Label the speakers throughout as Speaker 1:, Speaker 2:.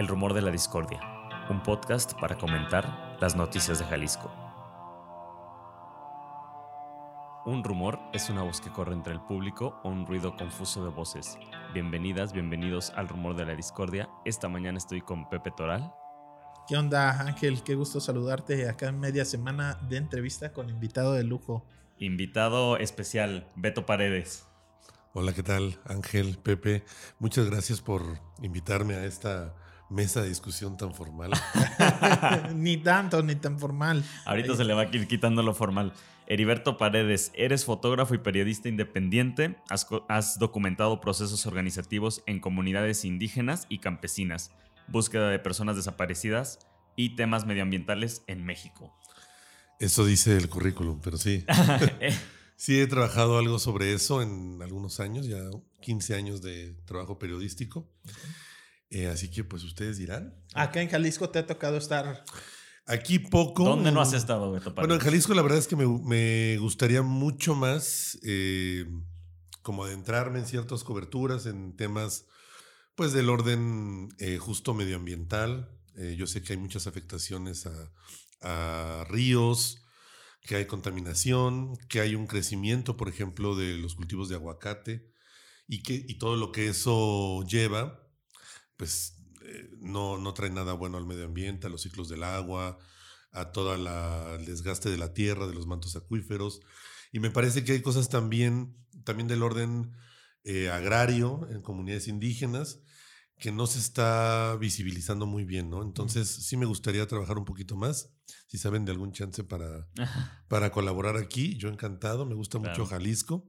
Speaker 1: El Rumor de la Discordia, un podcast para comentar las noticias de Jalisco. Un rumor es una voz que corre entre el público o un ruido confuso de voces. Bienvenidas, bienvenidos al Rumor de la Discordia. Esta mañana estoy con Pepe Toral.
Speaker 2: ¿Qué onda, Ángel? Qué gusto saludarte acá en media semana de entrevista con invitado de lujo.
Speaker 1: Invitado especial, Beto Paredes.
Speaker 3: Hola, ¿qué tal? Ángel, Pepe, muchas gracias por invitarme a esta mesa de discusión tan formal.
Speaker 2: ni tanto, ni tan formal.
Speaker 1: Ahorita se le va a ir quitando lo formal. Heriberto Paredes, eres fotógrafo y periodista independiente. Has, has, documentado procesos organizativos en comunidades indígenas y campesinas, búsqueda de personas desaparecidas y temas medioambientales en México.
Speaker 3: Eso dice el currículum, pero sí. Sí, he trabajado algo sobre eso en algunos años, ya 15 años de trabajo periodístico. Eh, así que pues ustedes dirán.
Speaker 2: Acá en Jalisco te ha tocado estar.
Speaker 3: Aquí poco.
Speaker 1: ¿Dónde no has estado, Beto
Speaker 3: Bueno, en Jalisco la verdad es que me, me gustaría mucho más eh, como adentrarme en ciertas coberturas, en temas pues del orden eh, justo medioambiental. Eh, yo sé que hay muchas afectaciones a, a ríos, que hay contaminación, que hay un crecimiento, por ejemplo, de los cultivos de aguacate y, que, y todo lo que eso lleva, pues eh, no, no trae nada bueno al medio ambiente, a los ciclos del agua, a todo el desgaste de la tierra, de los mantos acuíferos. Y me parece que hay cosas también, también del orden eh, agrario en comunidades indígenas que no se está visibilizando muy bien, ¿no? Entonces sí me gustaría trabajar un poquito más. Si saben de algún chance para, para colaborar aquí, yo encantado, me gusta claro. mucho Jalisco.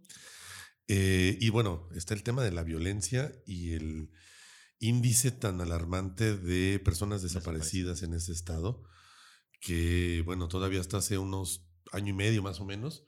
Speaker 3: Eh, y bueno, está el tema de la violencia y el índice tan alarmante de personas desaparecidas en ese estado, que bueno, todavía hasta hace unos año y medio más o menos,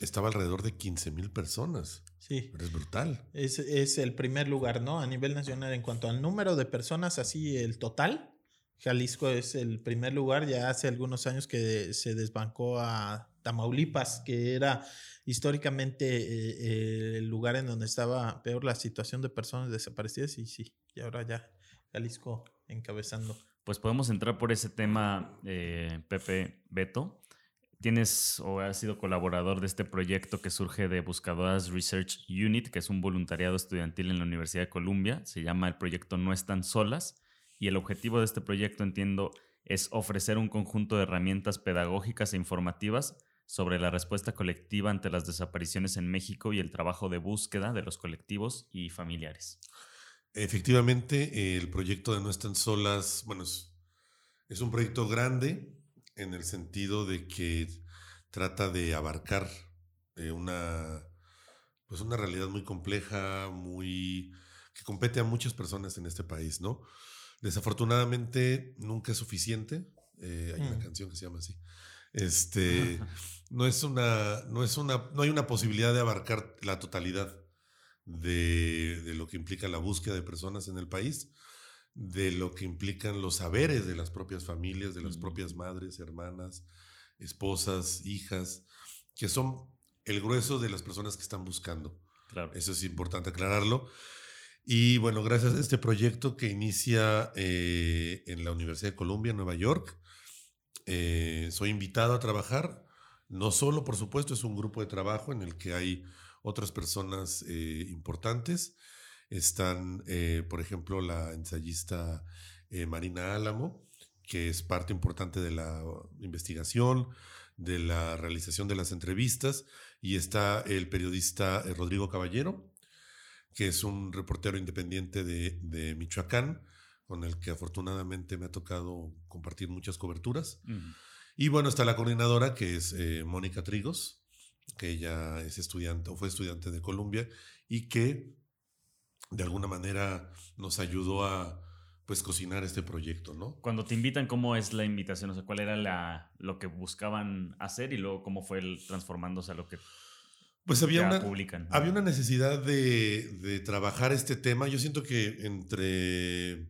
Speaker 3: estaba alrededor de 15 mil personas.
Speaker 2: Sí.
Speaker 3: Pero es brutal.
Speaker 2: Es, es, el primer lugar, ¿no? A nivel nacional en cuanto al número de personas, así el total. Jalisco es el primer lugar. Ya hace algunos años que se desbancó a Tamaulipas, que era históricamente eh, eh, el lugar en donde estaba peor la situación de personas desaparecidas. Y sí, y ahora ya Jalisco encabezando.
Speaker 1: Pues podemos entrar por ese tema, eh, Pepe Beto tienes o has sido colaborador de este proyecto que surge de Buscadoras Research Unit, que es un voluntariado estudiantil en la Universidad de Columbia. Se llama el proyecto No Están Solas. Y el objetivo de este proyecto, entiendo, es ofrecer un conjunto de herramientas pedagógicas e informativas sobre la respuesta colectiva ante las desapariciones en México y el trabajo de búsqueda de los colectivos y familiares.
Speaker 3: Efectivamente, el proyecto de No Están Solas, bueno, es, es un proyecto grande, en el sentido de que trata de abarcar eh, una, pues una realidad muy compleja, muy que compete a muchas personas en este país, ¿no? Desafortunadamente nunca es suficiente. Eh, hay mm. una canción que se llama así. Este no es una, no es una, no hay una posibilidad de abarcar la totalidad de, de lo que implica la búsqueda de personas en el país de lo que implican los saberes de las propias familias, de las propias madres, hermanas, esposas, hijas, que son el grueso de las personas que están buscando.
Speaker 1: Claro.
Speaker 3: Eso es importante aclararlo. Y bueno, gracias a este proyecto que inicia eh, en la Universidad de Columbia, Nueva York, eh, soy invitado a trabajar. No solo, por supuesto, es un grupo de trabajo en el que hay otras personas eh, importantes, están, eh, por ejemplo, la ensayista eh, Marina Álamo, que es parte importante de la investigación, de la realización de las entrevistas, y está el periodista Rodrigo Caballero, que es un reportero independiente de, Michoacán, con el que afortunadamente me ha tocado compartir muchas coberturas. Y bueno, está la coordinadora, que es eh, Mónica Trigos, que ella es estudiante o fue estudiante de Columbia y que de alguna manera nos ayudó a pues cocinar este proyecto, ¿no?
Speaker 1: Cuando te invitan, ¿cómo es la invitación? O sea, ¿cuál era la, lo que buscaban hacer y luego cómo fue el transformándose a lo que
Speaker 3: pues había una,
Speaker 1: publican?
Speaker 3: había una necesidad de, de, trabajar este tema. Yo siento que entre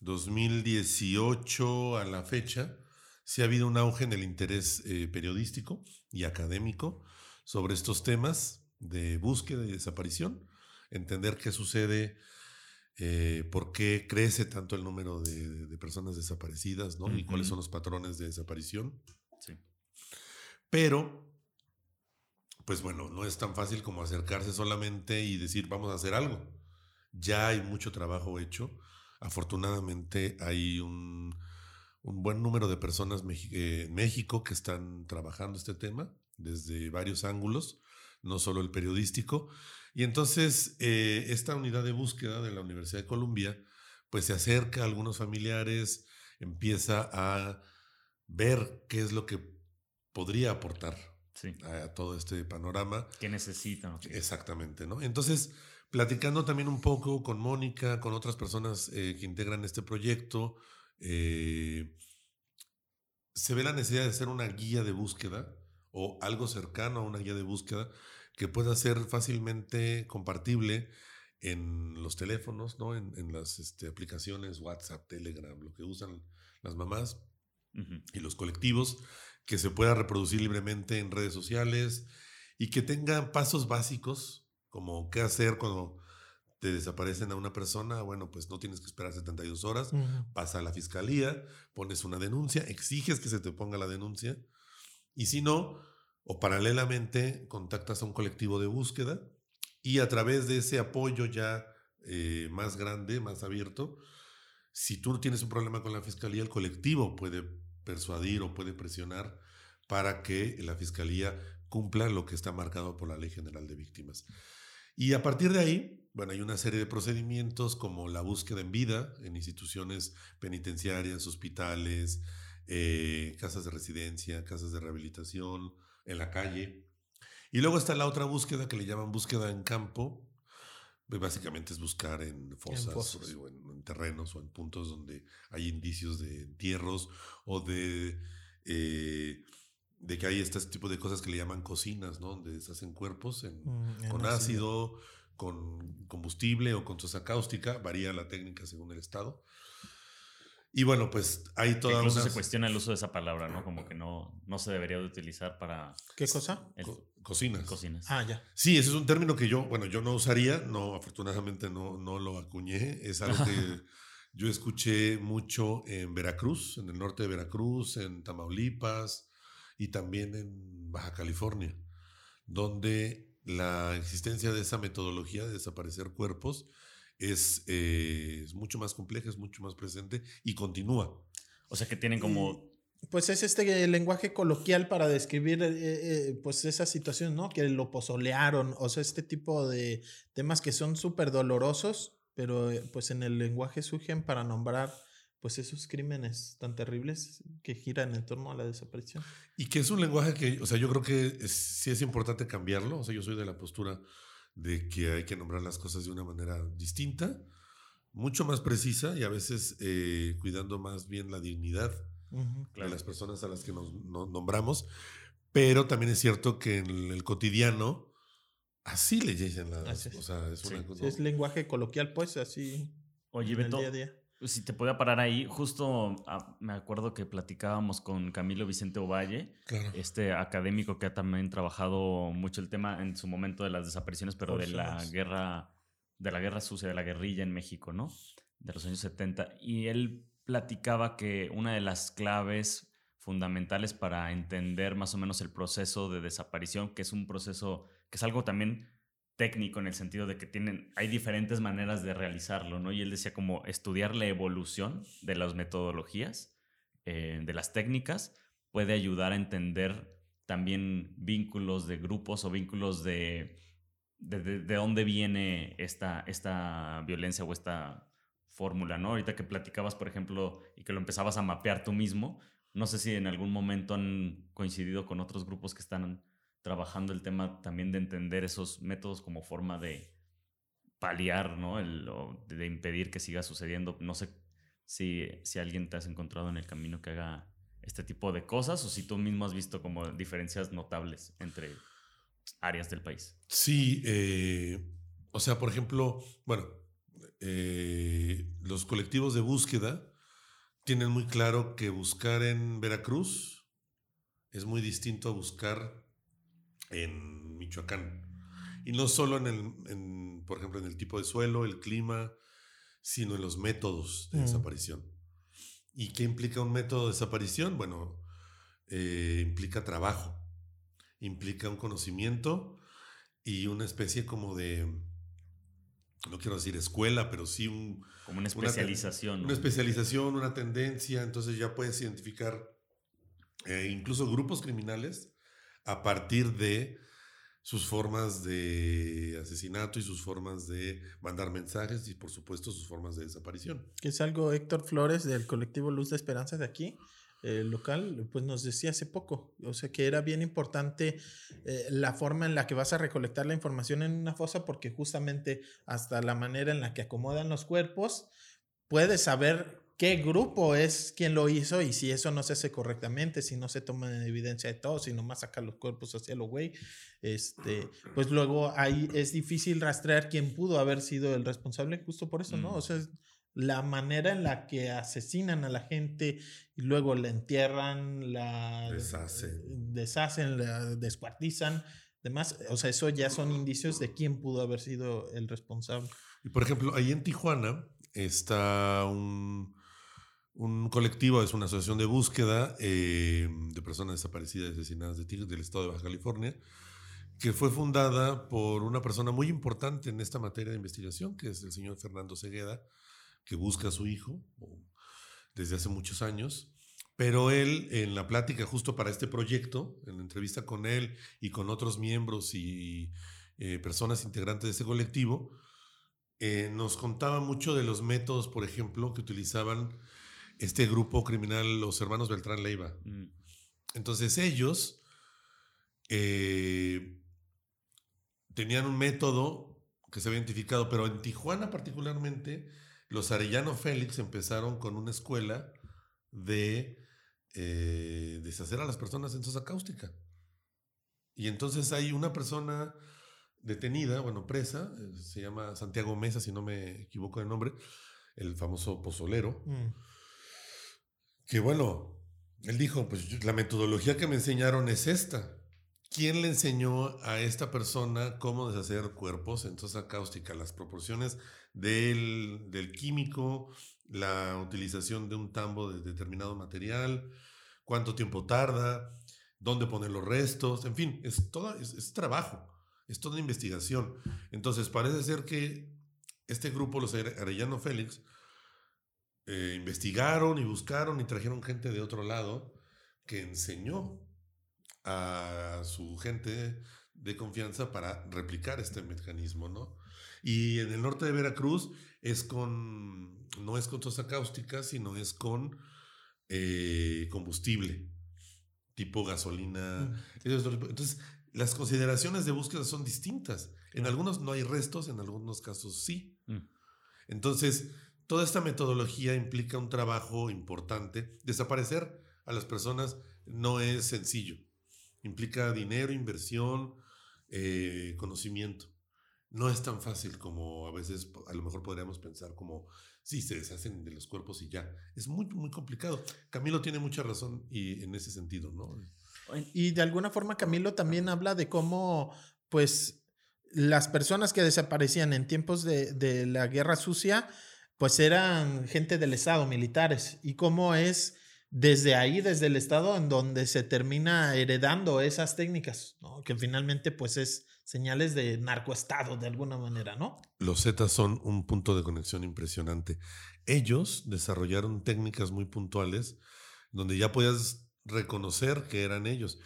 Speaker 3: 2018 a la fecha sí ha habido un auge en el interés eh, periodístico y académico sobre estos temas de búsqueda y desaparición entender qué sucede eh, por qué crece tanto el número de, personas desaparecidas, ¿no? Y cuáles son los patrones de desaparición. Sí. Pero, pues bueno, no es tan fácil como acercarse solamente y decir, vamos a hacer algo. Ya hay mucho trabajo hecho. Afortunadamente hay un, buen número de personas eh, en México que están trabajando este tema desde varios ángulos, no solo el periodístico. Y entonces eh, esta unidad de búsqueda de la Universidad de Columbia, pues se acerca a algunos familiares, empieza a ver qué es lo que podría aportar a, todo este panorama.
Speaker 1: ¿Qué necesitan?
Speaker 3: Exactamente, ¿no? Entonces, platicando también un poco con Mónica, con otras personas eh, que integran este proyecto, eh, se ve la necesidad de hacer una guía de búsqueda o algo cercano a una guía de búsqueda que pueda ser fácilmente compartible en los teléfonos, ¿no? en, las este, aplicaciones WhatsApp, Telegram, lo que usan las mamás y los colectivos, que se pueda reproducir libremente en redes sociales y que tenga pasos básicos como qué hacer cuando te desaparecen a una persona, bueno, pues no tienes que esperar 72 horas, pasa a la fiscalía, pones una denuncia, exiges que se te ponga la denuncia y si no, o paralelamente contactas a un colectivo de búsqueda y a través de ese apoyo ya eh, más grande, más abierto, si tú tienes un problema con la fiscalía, el colectivo puede persuadir o puede presionar para que la fiscalía cumpla lo que está marcado por la Ley General de Víctimas. Y a partir de ahí, bueno, hay una serie de procedimientos como la búsqueda en vida en instituciones penitenciarias, hospitales, eh, casas de residencia, casas de rehabilitación, en la calle. Y luego está la otra búsqueda que le llaman búsqueda en campo. Pues, básicamente es buscar en fosas, O en, terrenos o en puntos donde hay indicios de entierros o de, eh, de que hay este tipo de cosas que le llaman cocinas, ¿no? Donde se hacen cuerpos mm, con ácido, con combustible o con sosa cáustica. Varía la técnica según el estado. Y bueno, pues hay toda
Speaker 1: Incluso se cuestiona el uso de esa palabra, ¿no? Como que no, no se debería de utilizar para...
Speaker 2: ¿Qué cosa?
Speaker 3: cocinas.
Speaker 1: Cocinas.
Speaker 2: Ah, ya.
Speaker 3: Sí, ese es un término que yo, bueno, yo no usaría, no, afortunadamente no, no lo acuñé, es algo que yo escuché mucho en Veracruz, en el norte de Veracruz, en Tamaulipas y también en Baja California, donde la existencia de esa metodología de desaparecer cuerpos eh, es, mucho más compleja, es mucho más presente y continúa.
Speaker 1: O sea que tienen como...
Speaker 2: pues es este lenguaje coloquial para describir eh, eh, pues esa situación, ¿no? Que lo pozolearon, o sea, este tipo de temas que son súper dolorosos, pero pues en el lenguaje surgen para nombrar pues esos crímenes tan terribles que giran en torno a la desaparición.
Speaker 3: Y que es un lenguaje que, o sea, yo creo que sí es importante cambiarlo, o sea, yo soy de la postura de que hay que nombrar las cosas de una manera distinta, mucho más precisa y a veces eh, cuidando más bien la dignidad de las personas a las que nos, nombramos. Pero también es cierto que en el cotidiano así le dicen las
Speaker 2: O sea, es, es lenguaje coloquial, pues, así.
Speaker 1: Oye, Beto, día a día. Si te podía parar ahí, justo ah, me acuerdo que platicábamos con Camilo Vicente Ovalle, este académico que ha también trabajado mucho el tema en su momento de las desapariciones, pero de la guerra, de la guerra sucia, de la guerrilla en México, ¿no? De los años 70. Y él platicaba que una de las claves fundamentales para entender más o menos el proceso de desaparición, que es un proceso, que es algo también técnico en el sentido de que tienen, hay diferentes maneras de realizarlo, ¿no? Y él decía como estudiar la evolución de las metodologías, eh, de las técnicas, puede ayudar a entender también vínculos de grupos o vínculos de, de, dónde viene esta, esta violencia o esta fórmula, ¿no? Ahorita que platicabas, por ejemplo, y que lo empezabas a mapear tú mismo, no sé si en algún momento han coincidido con otros grupos que están trabajando el tema también de entender esos métodos como forma de paliar, ¿no? El, de impedir que siga sucediendo. No sé si, si alguien te has encontrado en el camino que haga este tipo de cosas o si tú mismo has visto como diferencias notables entre áreas del país.
Speaker 3: Sí, eh, o sea, por ejemplo, bueno, eh, los colectivos de búsqueda tienen muy claro que buscar en Veracruz es muy distinto a buscar en Michoacán. Y no solo en el, por ejemplo, en el tipo de suelo, el clima, sino en los métodos de
Speaker 2: Mm.
Speaker 3: desaparición. ¿Y qué implica un método de desaparición? Bueno, eh, implica trabajo, implica un conocimiento y una especie como de, no quiero decir escuela, pero sí un,
Speaker 1: Como una especialización. ¿no?
Speaker 3: una especialización, una tendencia, entonces ya puedes identificar eh, incluso grupos criminales a partir de sus formas de asesinato y sus formas de mandar mensajes y por supuesto sus formas de desaparición.
Speaker 2: Que es algo Héctor Flores del colectivo Luz de Esperanza de aquí, eh, local, pues nos decía hace poco. O sea que era bien importante eh, la forma en la que vas a recolectar la información en una fosa, porque justamente hasta la manera en la que acomodan los cuerpos, puedes saber qué grupo es quien lo hizo y si eso no se hace correctamente, si no se toma en evidencia de todo, si nomás saca los cuerpos hacia lo güey, este, pues luego ahí es difícil rastrear quién pudo haber sido el responsable justo por eso, ¿no?
Speaker 1: Mm.
Speaker 2: O sea, la manera en la que asesinan a la gente y luego la entierran, la
Speaker 3: Deshacen.
Speaker 2: deshacen, la descuartizan, demás, o sea, eso ya son indicios de quién pudo haber sido el responsable.
Speaker 3: Y por ejemplo, ahí en Tijuana está un, un colectivo, es una asociación de búsqueda eh, de personas desaparecidas y asesinadas de Tigres del estado de Baja California, que fue fundada por una persona muy importante en esta materia de investigación, que es el señor Fernando Segueda, que busca a su hijo desde hace muchos años. Pero él, en la plática justo para este proyecto, en la entrevista con él y con otros miembros y eh, personas integrantes de este colectivo, eh, nos contaba mucho de los métodos, por ejemplo, que utilizaban este grupo criminal, los hermanos Beltrán Leiva.
Speaker 1: Mm.
Speaker 3: Entonces ellos eh, tenían un método que se había identificado, pero en Tijuana particularmente, los Arellano Félix empezaron con una escuela de eh, deshacer a las personas en sosa cáustica. Y entonces hay una persona detenida, bueno, presa, eh, se llama Santiago Mesa, si no me equivoco de nombre, el famoso pozolero,
Speaker 2: Mm.
Speaker 3: Que bueno, él dijo, pues la metodología que me enseñaron es esta. ¿Quién le enseñó a esta persona cómo deshacer cuerpos en sosa cáustica? Las proporciones del, del químico, la utilización de un tambo de determinado material, cuánto tiempo tarda, dónde poner los restos, en fin, es, es, es trabajo, es toda investigación. Entonces parece ser que este grupo, los Are- Arellano Félix, eh, investigaron y buscaron y trajeron gente de otro lado que enseñó a su gente de confianza para replicar este mecanismo, ¿no? Y en el norte de Veracruz es con, no es con tosa cáustica, sino es con eh, combustible, tipo gasolina.
Speaker 2: Mm.
Speaker 3: Entonces, las consideraciones de búsqueda son distintas. En algunos no hay restos, en algunos casos sí.
Speaker 1: Mm.
Speaker 3: Entonces, toda esta metodología implica un trabajo importante. Desaparecer a las personas no es sencillo. Implica dinero, inversión, eh, conocimiento. No es tan fácil como a veces a lo mejor podríamos pensar como, sí, se deshacen de los cuerpos y ya. Es muy, muy complicado. Camilo tiene mucha razón y en ese sentido, ¿no?
Speaker 2: Y de alguna forma Camilo también habla de cómo, pues, las personas que desaparecían en tiempos de, de la guerra sucia, pues eran gente del Estado, militares, y cómo es desde ahí, desde el Estado, en donde se termina heredando esas técnicas, ¿no? que finalmente pues es señales de narcoestado de alguna manera, ¿no?
Speaker 3: Los Zetas son un punto de conexión impresionante. Ellos desarrollaron técnicas muy puntuales donde ya podías reconocer que eran ellos.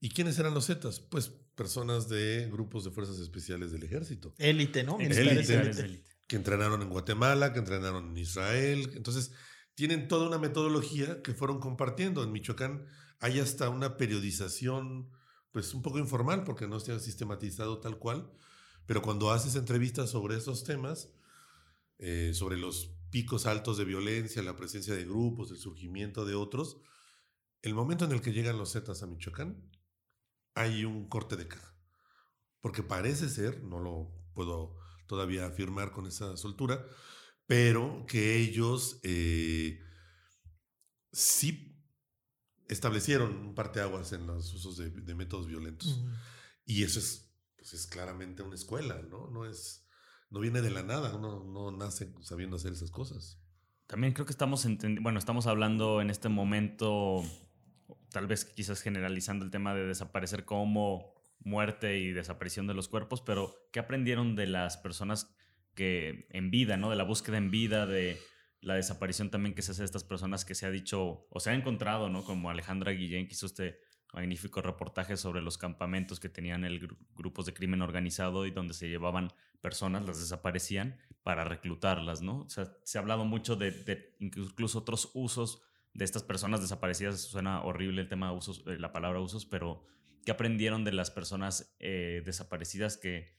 Speaker 3: ¿Y quiénes eran los Zetas? Pues personas de grupos de fuerzas especiales del ejército,
Speaker 2: Élite, ¿no?
Speaker 3: Élite. Que entrenaron en Guatemala, que entrenaron en Israel. Entonces, tienen toda una metodología que fueron compartiendo. En Michoacán hay hasta una periodización, pues un poco informal, porque no se ha sistematizado tal cual. Pero cuando haces entrevistas sobre esos temas, eh, sobre los picos altos de violencia, la presencia de grupos, el surgimiento de otros, el momento en el que llegan los Zetas a Michoacán, hay un corte de caja. Porque parece ser, no lo puedo todavía afirmar con esa soltura, pero que ellos eh, sí establecieron un parteaguas en los usos de, de métodos violentos. Y eso es, pues es claramente una escuela, ¿no? No es, no viene de la nada, uno no nace sabiendo hacer esas cosas.
Speaker 1: También creo que estamos bueno, estamos hablando en este momento, tal vez quizás generalizando el tema de desaparecer como muerte y desaparición de los cuerpos, pero ¿qué aprendieron de las personas que en vida, ¿no? De la búsqueda en vida, de la desaparición también que se hace de estas personas que se ha dicho o se ha encontrado, ¿no? Como Alejandra Guillén, hizo este magnífico reportaje sobre los campamentos que tenían el grupos de crimen organizado y donde se llevaban personas, las desaparecían para reclutarlas, ¿no? O sea, se ha hablado mucho de, incluso otros usos de estas personas desaparecidas. Suena horrible el tema de usos, eh, la palabra usos, pero ¿qué aprendieron de las personas eh, desaparecidas que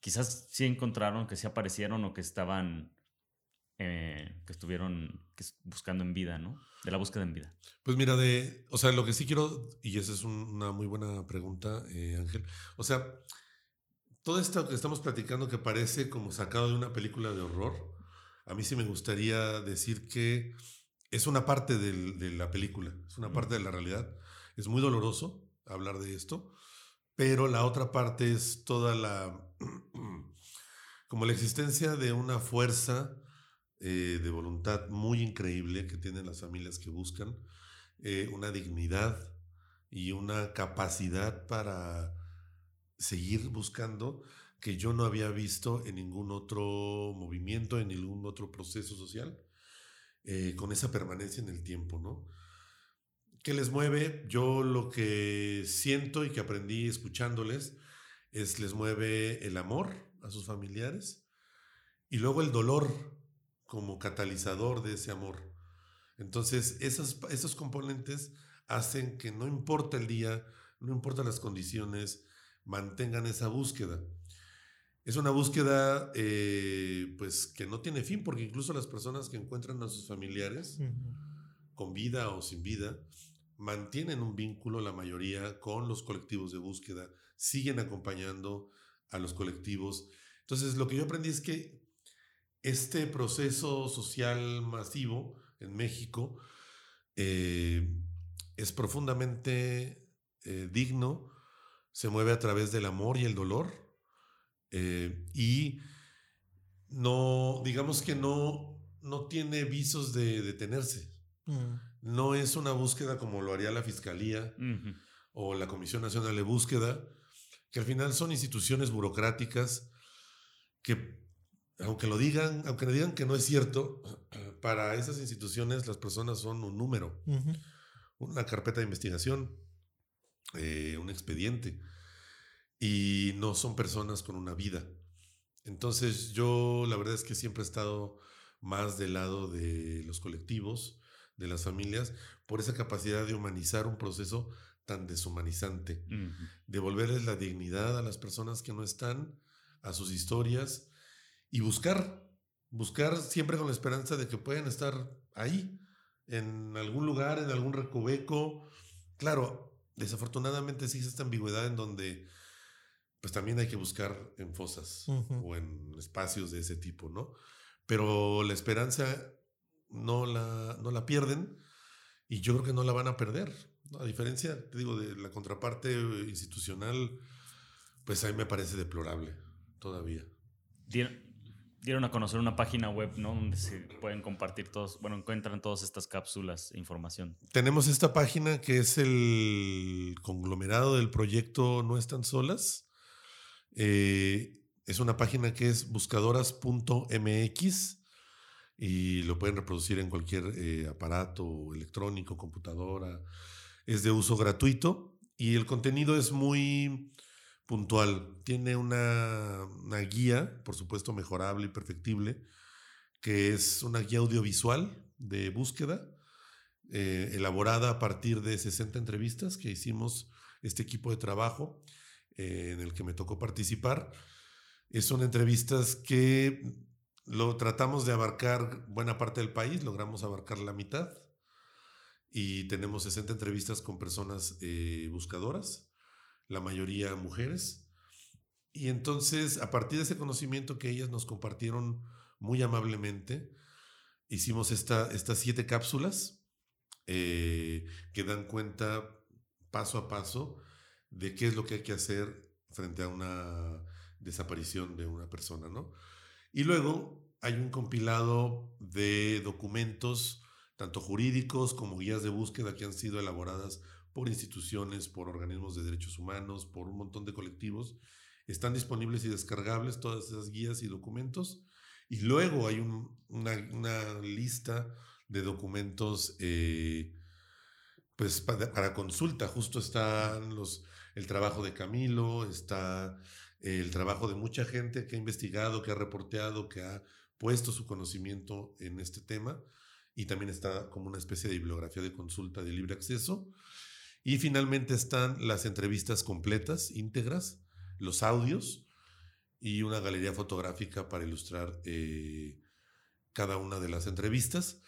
Speaker 1: quizás sí encontraron, que sí aparecieron o que estaban eh, que estuvieron buscando en vida, ¿no? De la búsqueda en vida.
Speaker 3: Pues mira, de, o sea, lo que sí quiero, y esa es una muy buena pregunta, eh, Ángel, o sea, todo esto que estamos platicando que parece como sacado de una película de horror, a mí sí me gustaría decir que es una parte de la película, es una parte de la realidad. Es muy doloroso hablar de esto, pero la otra parte es toda la, como la existencia de una fuerza eh, de voluntad muy increíble que tienen las familias que buscan, eh, una dignidad y una capacidad para seguir buscando que yo no había visto en ningún otro movimiento, en ningún otro proceso social, eh, con esa permanencia en el tiempo, ¿no? ¿Qué les mueve? Yo lo que siento y que aprendí escuchándoles es les mueve el amor a sus familiares y luego el dolor como catalizador de ese amor. Entonces, esos, esos componentes hacen que no importa el día, no importa las condiciones, mantengan esa búsqueda. Es una búsqueda eh, pues que no tiene fin, porque incluso las personas que encuentran a sus familiares, con vida o sin vida, mantienen un vínculo, la mayoría, con los colectivos de búsqueda, siguen acompañando a los colectivos. Entonces, lo que yo aprendí es que este proceso social masivo en México eh, es profundamente eh, digno, se mueve a través del amor y el dolor eh, y no, digamos que no, no tiene visos de detenerse. Mm. No es una búsqueda como lo haría la Fiscalía o la Comisión Nacional de Búsqueda, que al final son instituciones burocráticas que aunque lo digan, aunque le digan que no es cierto, para esas instituciones las personas son un número, una carpeta de investigación, eh, un expediente, y no son personas con una vida. Entonces yo la verdad es que siempre he estado más del lado de los colectivos, de las familias, por esa capacidad de humanizar un proceso tan deshumanizante, devolverles la dignidad a las personas que no están, a sus historias, y buscar, buscar siempre con la esperanza de que pueden estar ahí, en algún lugar, en algún recoveco. Claro, desafortunadamente existe esta ambigüedad en donde pues también hay que buscar en fosas o en espacios de ese tipo, ¿no? Pero la esperanza no la, no la pierden y yo creo que no la van a perder. A diferencia, te digo, de la contraparte institucional, pues a mí me parece deplorable todavía
Speaker 1: dieron a conocer una página web, ¿no? Donde se pueden compartir todos, bueno, encuentran todas estas cápsulas e información.
Speaker 3: Tenemos esta página que es el conglomerado del proyecto No Están Solas. Eh, es una página que es buscadoras.mx y lo pueden reproducir en cualquier eh, aparato electrónico, computadora. Es de uso gratuito y el contenido es muy puntual. Tiene una, guía, por supuesto mejorable y perfectible, que es una guía audiovisual de búsqueda, eh, elaborada a partir de 60 entrevistas que hicimos este equipo de trabajo eh, en el que me tocó participar. Son entrevistas que lo tratamos de abarcar buena parte del país, logramos abarcar la mitad y tenemos 60 entrevistas con personas eh, buscadoras la mayoría mujeres. Y entonces, a partir de ese conocimiento que ellas nos compartieron muy amablemente, hicimos esta, estas siete cápsulas eh, que dan cuenta paso a paso de qué es lo que hay que hacer frente a una desaparición de una persona, ¿no? Y luego hay un compilado de documentos, tanto jurídicos como guías de búsqueda que han sido elaboradas por instituciones, por organismos de derechos humanos, por un montón de colectivos. Están disponibles y descargables todas esas guías y documentos. Y luego hay una, lista de documentos eh, pues para, para, consulta. Justo están los, el trabajo de Camilo, está el trabajo de mucha gente que ha investigado, que ha reporteado, que ha puesto su conocimiento en este tema y también está como una especie de bibliografía de consulta de libre acceso. Y finalmente están las entrevistas completas, íntegras, los audios y una galería fotográfica para ilustrar eh, cada una de las entrevistas.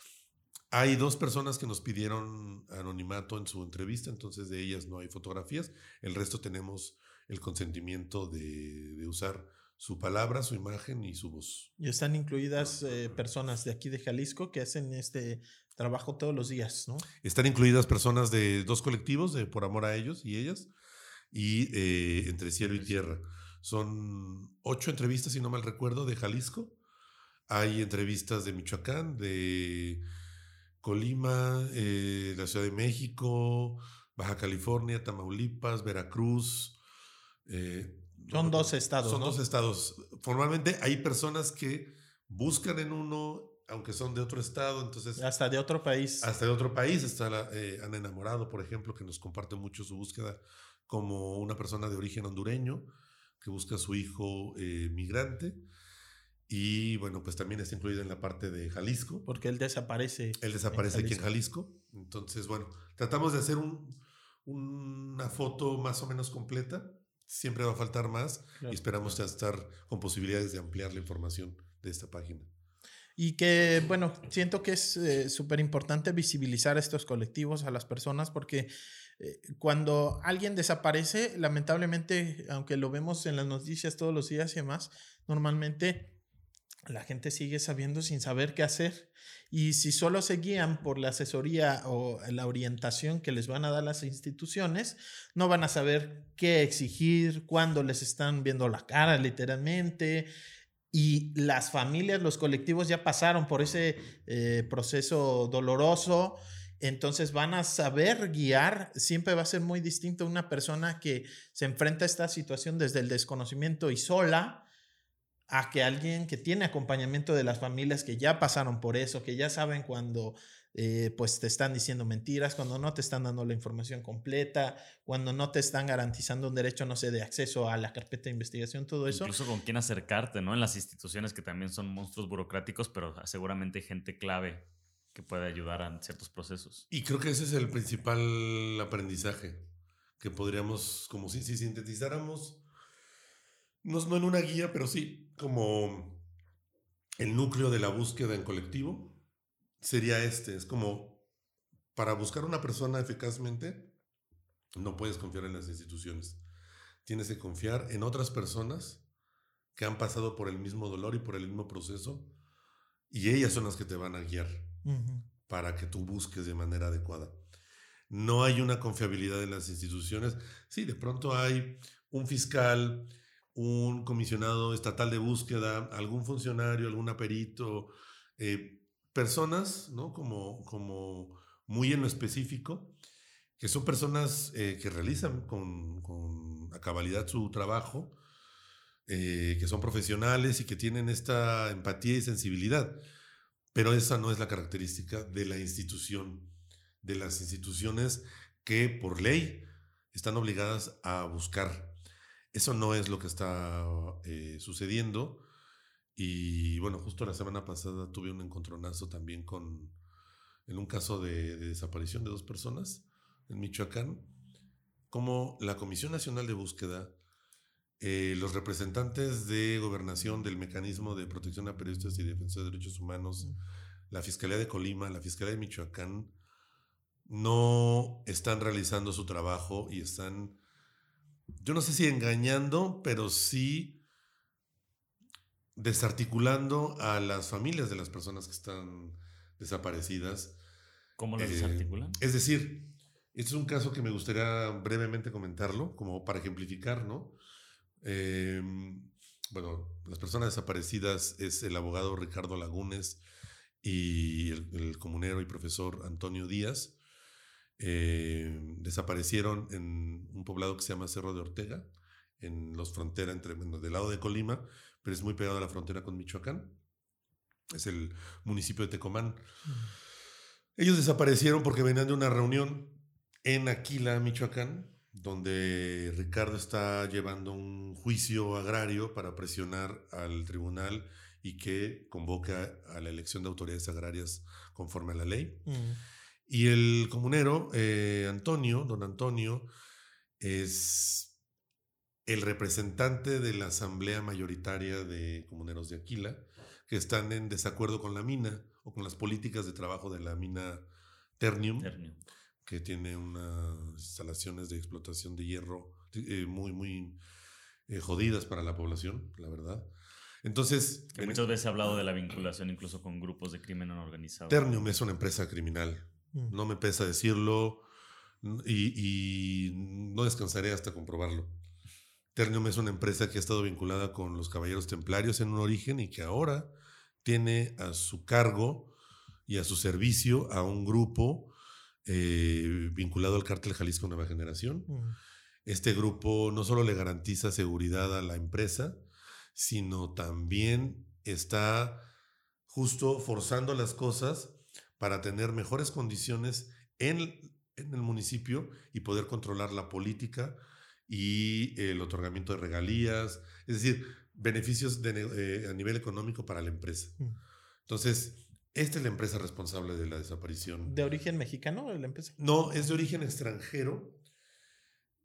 Speaker 3: Hay dos personas que nos pidieron anonimato en su entrevista, entonces de ellas no hay fotografías. El resto tenemos el consentimiento de, usar su palabra, su imagen y su voz.
Speaker 2: Y están incluidas eh, personas de aquí de Jalisco que hacen este trabajo todos los días, ¿no?
Speaker 3: Están incluidas personas de dos colectivos, de Por Amor a Ellos y Ellas, y eh, Entre Cielo y Tierra. Son ocho entrevistas, si no mal recuerdo, de Jalisco. Hay entrevistas de Michoacán, de Colima, eh, la Ciudad de México, Baja California, Tamaulipas, Veracruz,
Speaker 2: eh, son dos estados.
Speaker 3: Son dos estados. Formalmente hay personas que buscan en uno, aunque son de otro estado, entonces...
Speaker 2: Hasta de otro país.
Speaker 3: Hasta de otro país. Está la, eh, han enamorado, por ejemplo, que nos comparte mucho su búsqueda como una persona de origen hondureño que busca a su hijo eh, migrante. Y bueno, pues también está incluido en la parte de Jalisco.
Speaker 2: Porque él desaparece.
Speaker 3: Él desaparece aquí en Jalisco. Entonces, bueno, tratamos de hacer un, una foto más o menos completa siempre va a faltar más y esperamos estar con posibilidades de ampliar la información de esta página.
Speaker 2: Y que, bueno, siento que es eh, súper importante visibilizar a estos colectivos, a las personas, porque eh, cuando alguien desaparece, lamentablemente, aunque lo vemos en las noticias todos los días y demás, normalmente la gente sigue sabiendo sin saber qué hacer. Y si solo se guían por la asesoría o la orientación que les van a dar las instituciones, no van a saber qué exigir, cuándo les están viendo la cara literalmente. Y las familias, los colectivos ya pasaron por ese eh, proceso doloroso. Entonces van a saber guiar. Siempre va a ser muy distinto una persona que se enfrenta a esta situación desde el desconocimiento y sola a que alguien que tiene acompañamiento de las familias que ya pasaron por eso, que ya saben cuando eh, pues te están diciendo mentiras, cuando no te están dando la información completa, cuando no te están garantizando un derecho, no sé, de acceso a la carpeta de investigación, todo eso.
Speaker 1: Incluso con quién acercarte, ¿no? En las instituciones que también son monstruos burocráticos, pero seguramente hay gente clave que puede ayudar a ciertos procesos.
Speaker 3: Y creo que ese es el principal aprendizaje que podríamos, como si, si sintetizáramos no, en una guía, pero sí como el núcleo de la búsqueda en colectivo, sería este. Es como para buscar una persona eficazmente, no puedes confiar en las instituciones. Tienes que confiar en otras personas que han pasado por el mismo dolor y por el mismo proceso, y ellas son las que te van a guiar para que tú busques de manera adecuada. No hay una confiabilidad en las instituciones. Sí, de pronto hay un fiscal, un comisionado estatal de búsqueda, algún funcionario, algún perito, eh, personas, ¿no? Como, como muy en lo específico, que son personas eh, que realizan con, con cabalidad su trabajo, eh, que son profesionales y que tienen esta empatía y sensibilidad. Pero esa no es la característica de la institución, de las instituciones que por ley están obligadas a buscar eso no es lo que está eh, sucediendo. Y bueno, justo la semana pasada tuve un encontronazo también con, en un caso de, desaparición de dos personas en Michoacán, como la Comisión Nacional de Búsqueda, eh, los representantes de gobernación del mecanismo de protección a periodistas y defensa de derechos humanos, la Fiscalía de Colima, la Fiscalía de Michoacán, no están realizando su trabajo y están yo no sé si engañando, pero sí desarticulando a las familias de las personas que están desaparecidas.
Speaker 1: ¿Cómo las desarticulan?
Speaker 3: Es decir, este es un caso que me gustaría brevemente comentarlo, como para ejemplificar, ¿no? Em, bueno, las personas desaparecidas es el abogado Ricardo Lagunes y el, comunero y profesor Antonio Díaz. Eh, desaparecieron en un poblado que se llama Cerro de Ortega, en los fronteras entre, del lado de Colima, pero es muy pegado a la frontera con Michoacán. Es el municipio de Tecomán. Ellos desaparecieron porque venían de una reunión en Aquila, Michoacán, donde Ricardo está llevando un juicio agrario para presionar al tribunal y que convoca a la elección de autoridades agrarias conforme a la ley. Mm. Y el comunero, eh, Antonio, don Antonio, es el representante de la asamblea mayoritaria de comuneros de Aquila, que están en desacuerdo con la mina o con las políticas de trabajo de la mina Ternium. Ternium que tiene unas instalaciones de explotación de hierro eh, muy, muy eh, jodidas para la población, la verdad. Entonces...
Speaker 1: Que muchas veces he hablado de la vinculación incluso con grupos de crimen organizado.
Speaker 3: Ternium es una empresa criminal. Mm. No me pesa decirlo y, y, no descansaré hasta comprobarlo. Ternium es una empresa que ha estado vinculada con los caballeros templarios en un origen y que ahora tiene a su cargo y a su servicio a un grupo eh, vinculado al cártel Jalisco Nueva Generación. Mm. Este grupo no solo le garantiza seguridad a la empresa, sino también está justo forzando las cosas para tener mejores condiciones en, el municipio y poder controlar la política y el otorgamiento de regalías, es decir, beneficios eh, a nivel económico para la empresa. Mm. Entonces, esta es la empresa responsable de la desaparición.
Speaker 2: ¿De origen mexicano la empresa?
Speaker 3: No, es de origen extranjero.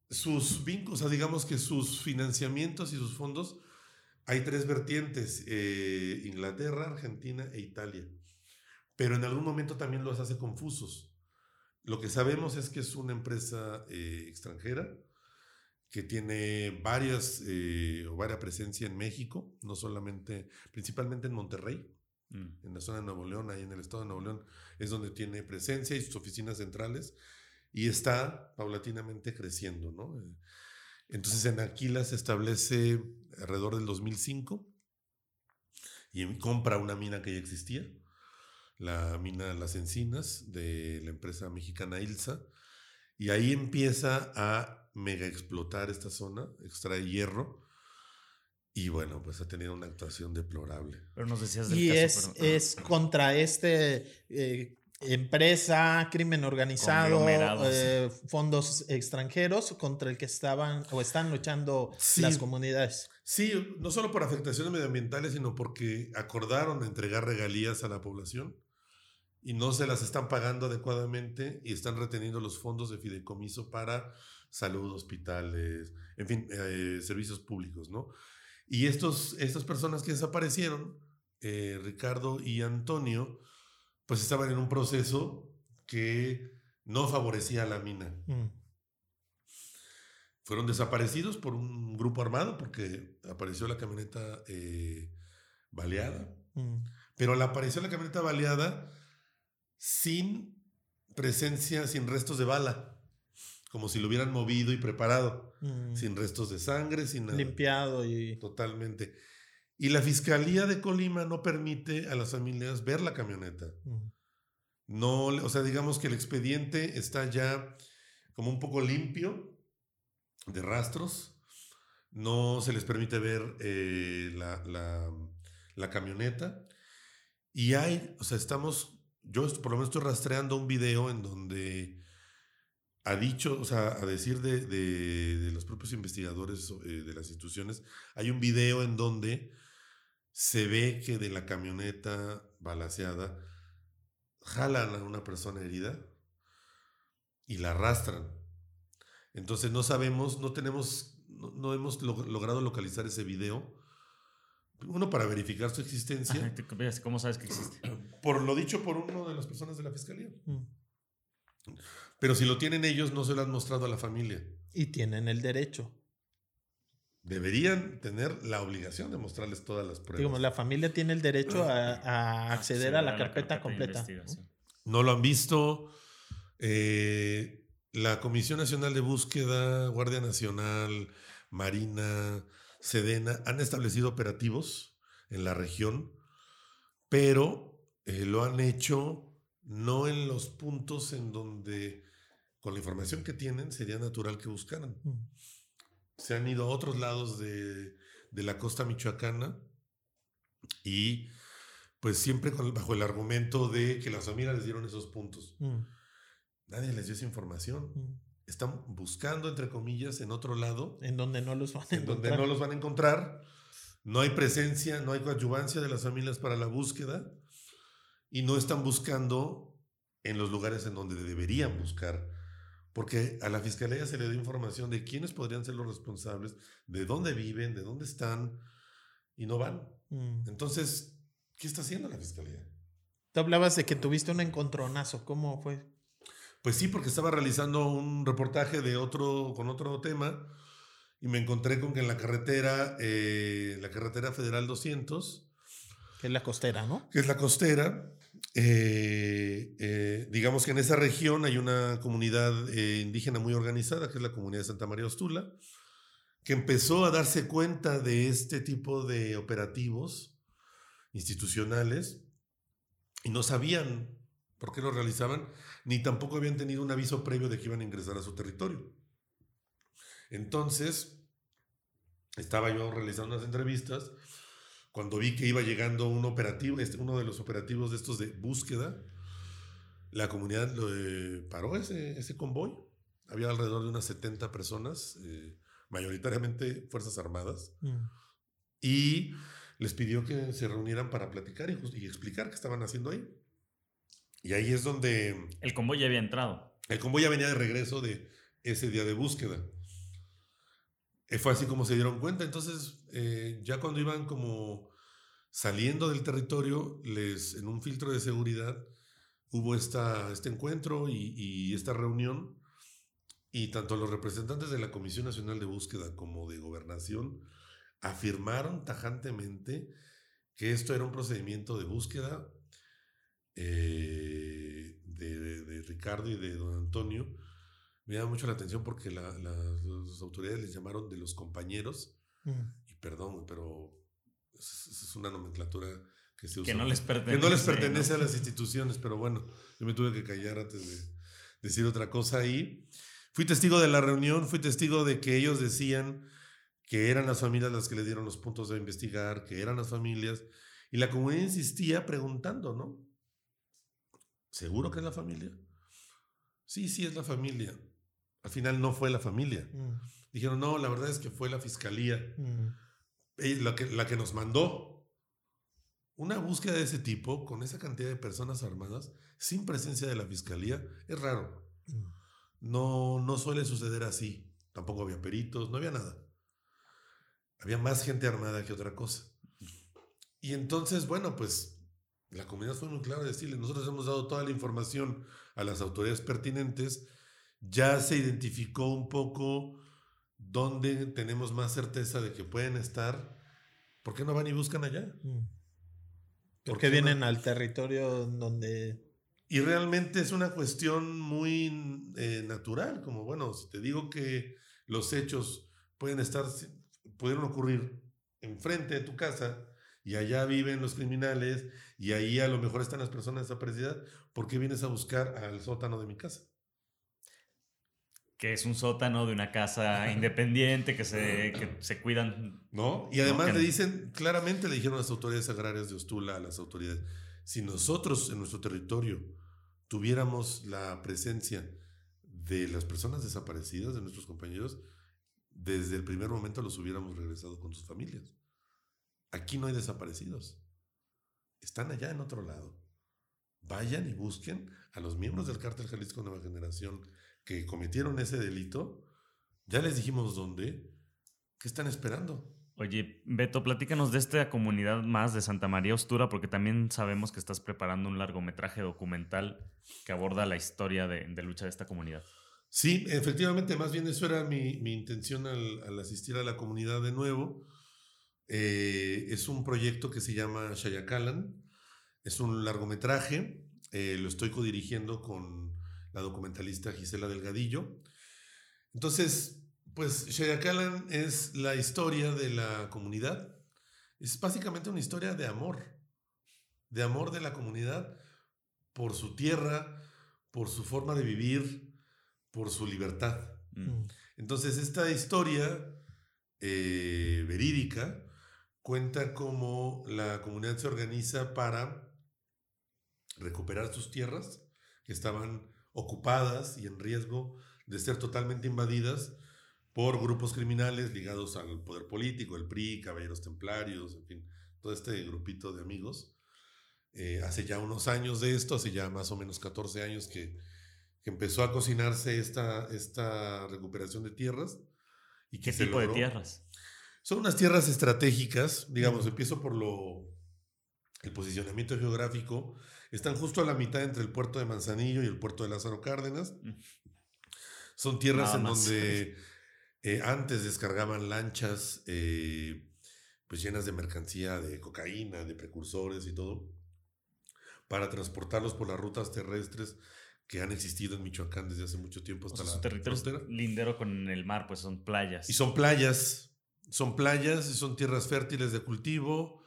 Speaker 3: Sus vínculos, o sea, digamos que sus financiamientos y sus fondos, hay tres vertientes, eh, Inglaterra, Argentina e Italia. Pero en algún momento también los hace confusos. Lo que sabemos es que es una empresa eh, extranjera que tiene varias eh, o varias presencia en México, no solamente, principalmente en Monterrey Mm. en la zona de Nuevo León, ahí en el estado de Nuevo León, es donde tiene presencia y sus oficinas centrales y está paulatinamente creciendo, ¿no? Eh, entonces en Aquila se establece alrededor del 2005 y compra una mina que ya existía, la mina Las Encinas de la empresa mexicana Ilsa, y ahí empieza a mega explotar esta zona, extrae hierro y bueno, pues ha tenido una actuación deplorable.
Speaker 1: Pero nos decías
Speaker 2: del y es, es contra este eh, empresa, crimen organizado, eh, fondos extranjeros contra el que estaban o están luchando las comunidades.
Speaker 3: Sí, no solo por afectaciones medioambientales, sino porque acordaron entregar regalías a la población y no se las están pagando adecuadamente y están reteniendo los fondos de fideicomiso para salud, hospitales, en fin, eh, servicios públicos, ¿no? Y estos, estas personas que desaparecieron, eh, Ricardo y Antonio, pues estaban en un proceso que no favorecía a la mina. Mm. Fueron desaparecidos por un grupo armado porque apareció la camioneta eh, baleada. Mm. Pero la apareció la camioneta baleada sin presencia, sin restos de bala como si lo hubieran movido y preparado, mm. sin restos de sangre, sin nada.
Speaker 2: Limpiado y...
Speaker 3: Totalmente. Y la Fiscalía de Colima no permite a las familias ver la camioneta. Mm. No, o sea, digamos que el expediente está ya como un poco limpio de rastros. No se les permite ver eh, la, la, la camioneta. Y hay, o sea, estamos, yo por lo menos estoy rastreando un video en donde ha dicho, o sea, a decir de, los propios investigadores eh, de las instituciones, hay un video en donde se ve que de la camioneta balaseada jalan a una persona herida y la arrastran. Entonces no sabemos, no tenemos, no, hemos logrado localizar ese video. Uno, para verificar su existencia.
Speaker 1: ¿Cómo sabes que existe?
Speaker 3: Por lo dicho por uno de las personas de la fiscalía. Mm. Pero si lo tienen ellos, no se lo han mostrado a la familia.
Speaker 2: Y tienen el derecho.
Speaker 3: Deberían tener la obligación de mostrarles todas las pruebas.
Speaker 2: Digamos, la familia tiene el derecho a, acceder a la, carpeta, completa.
Speaker 3: ¿no? lo han visto. Eh, la Comisión Nacional de Búsqueda, Guardia Nacional, Marina, Sedena han establecido operativos en la región, pero eh, lo han hecho no en los puntos en donde, con la información que tienen, sería natural que buscaran.
Speaker 2: Mm.
Speaker 3: Se han ido a otros lados de, de la costa michoacana y pues siempre con, bajo el argumento de que las familias les dieron esos puntos.
Speaker 2: Mm.
Speaker 3: Nadie les dio esa información.
Speaker 2: Mm.
Speaker 3: Están buscando, entre comillas, en otro lado,
Speaker 2: En donde no los van a
Speaker 3: en donde
Speaker 2: encontrar.
Speaker 3: no los van a encontrar. No hay presencia, no hay coadyuvancia de las familias para la búsqueda y no están buscando en los lugares en donde deberían buscar. Porque a la fiscalía se le dio información de quiénes podrían ser los responsables, de dónde viven, de dónde están, y no van.
Speaker 2: Mm.
Speaker 3: Entonces, ¿qué está haciendo la fiscalía?
Speaker 2: Tú hablabas de que tuviste un encontronazo. ¿Cómo fue?
Speaker 3: Pues sí, porque estaba realizando un reportaje de otro, con otro tema y me encontré con que en la carretera, eh, la carretera federal 200,
Speaker 2: Que es la costera, ¿no?
Speaker 3: que es la costera, eh, eh, digamos que en esa región hay una comunidad eh, indígena muy organizada, que es la comunidad de Santa María Ostula, que empezó a darse cuenta de este tipo de operativos institucionales y no sabían por qué lo realizaban, ni tampoco habían tenido un aviso previo de que iban a ingresar a su territorio. Entonces, estaba yo realizando unas entrevistas cuando vi que iba llegando un operativo, este, uno de los operativos de estos de búsqueda, la comunidad lo, eh, paró ese, ese convoy. Había alrededor de unas 70 personas, eh, mayoritariamente Fuerzas Armadas,
Speaker 2: Mm.
Speaker 3: y les pidió que se reunieran para platicar y, y explicar qué estaban haciendo ahí. Y ahí es donde
Speaker 1: El convoy ya había entrado.
Speaker 3: el convoy ya venía de regreso de ese día de búsqueda. Eh, fue así como se dieron cuenta. Entonces, eh, ya cuando iban como saliendo del territorio, les, en un filtro de seguridad, hubo esta, este encuentro y, y esta reunión. Y tanto los representantes de la Comisión Nacional de Búsqueda como de Gobernación afirmaron tajantemente que esto era un procedimiento de búsqueda eh, de, de- de Ricardo y de don Antonio. Me llama mucho la atención porque la- la- las autoridades les llamaron de los compañeros,
Speaker 2: Mm.
Speaker 3: Perdón, pero es, es una nomenclatura que se usa.
Speaker 1: Que no les
Speaker 3: que
Speaker 1: pertenece.
Speaker 3: no les pertenece
Speaker 1: ¿no?
Speaker 3: a las instituciones, pero bueno, yo me tuve que callar antes de decir otra cosa ahí. Fui testigo de la reunión, fui testigo de que ellos decían que eran las familias las que le dieron los puntos de investigar, que eran las familias, y la comunidad insistía preguntando, ¿no? ¿Seguro que es la familia? Sí, sí, es la familia. Al final no fue la familia.
Speaker 2: Mm.
Speaker 3: Dijeron, no, la verdad es que fue la fiscalía
Speaker 2: Mm.
Speaker 3: La, que, la que nos mandó. Una búsqueda de ese tipo, con esa cantidad de personas armadas, sin presencia de la fiscalía, es raro.
Speaker 2: Mm.
Speaker 3: No, no suele suceder así. Tampoco había peritos, no había nada. Había más gente armada que otra cosa. Y entonces, bueno, pues la comunidad fue muy clara de decirle, nosotros hemos dado toda la información a las autoridades pertinentes, ya se identificó un poco dónde tenemos más certeza de que pueden estar, ¿por qué no van y buscan allá?
Speaker 2: Mm.
Speaker 3: ¿Por
Speaker 2: Porque
Speaker 3: qué no?
Speaker 2: vienen al territorio donde...
Speaker 3: Y realmente es una cuestión muy eh, natural, como bueno, si te digo que los hechos pueden estar, pudieron ocurrir enfrente de tu casa y allá viven los criminales y ahí a lo mejor están las personas desaparecidas, ¿por qué vienes a buscar al sótano de mi casa?
Speaker 1: Que es un sótano de una casa independiente que se, que se cuidan.
Speaker 3: ¿No? Y además le dicen, claramente le dijeron las autoridades agrarias de Ostula, a las autoridades, si nosotros en nuestro territorio tuviéramos la presencia de las personas desaparecidas, de nuestros compañeros, desde el primer momento los hubiéramos regresado con sus familias. Aquí no hay desaparecidos. Están allá en otro lado. Vayan y busquen a los miembros del cártel Jalisco Nueva Generación que cometieron ese delito. Ya les dijimos dónde. ¿Qué están esperando?
Speaker 1: Oye, Beto, platícanos de esta comunidad más de Santa María Ostura, porque también sabemos que estás preparando un largometraje documental que aborda la historia de, de lucha de esta comunidad.
Speaker 3: Sí, efectivamente, más bien eso era mi, mi intención al, al asistir a la comunidad de nuevo. Eh, es un proyecto que se llama Shayacalan, es un largometraje, eh, lo estoy codirigiendo con la documentalista Gisela Delgadillo. Entonces, Pues Shayakalan es la historia de la comunidad. Es básicamente una historia de amor. De amor de la comunidad por su tierra, por su forma de vivir, por su libertad.
Speaker 1: Mm.
Speaker 3: Entonces, esta historia eh, verídica cuenta cómo la comunidad se organiza para recuperar sus tierras que estaban ocupadas y en riesgo de ser totalmente invadidas por grupos criminales ligados al poder político, el PRI, Caballeros Templarios, en fin, todo este grupito de amigos. Eh, hace ya unos años de esto, hace ya más o menos 14 años que, que empezó a cocinarse esta, esta recuperación de tierras. Y
Speaker 1: ¿Qué tipo de
Speaker 3: logró.
Speaker 1: tierras?
Speaker 3: Son unas tierras estratégicas, digamos, empiezo por lo el posicionamiento geográfico. Están justo a la mitad entre el puerto de Manzanillo y el puerto de Lázaro Cárdenas.
Speaker 1: Mm.
Speaker 3: Son tierras en donde eh, antes descargaban lanchas eh, pues llenas de mercancía, de cocaína, de precursores y todo, para transportarlos por las rutas terrestres que han existido en Michoacán desde hace mucho tiempo
Speaker 1: O
Speaker 3: hasta
Speaker 1: sea,
Speaker 3: la
Speaker 1: territorio
Speaker 3: frontera.
Speaker 1: lindero con el mar, pues son playas.
Speaker 3: Y son playas, son playas y son tierras fértiles de cultivo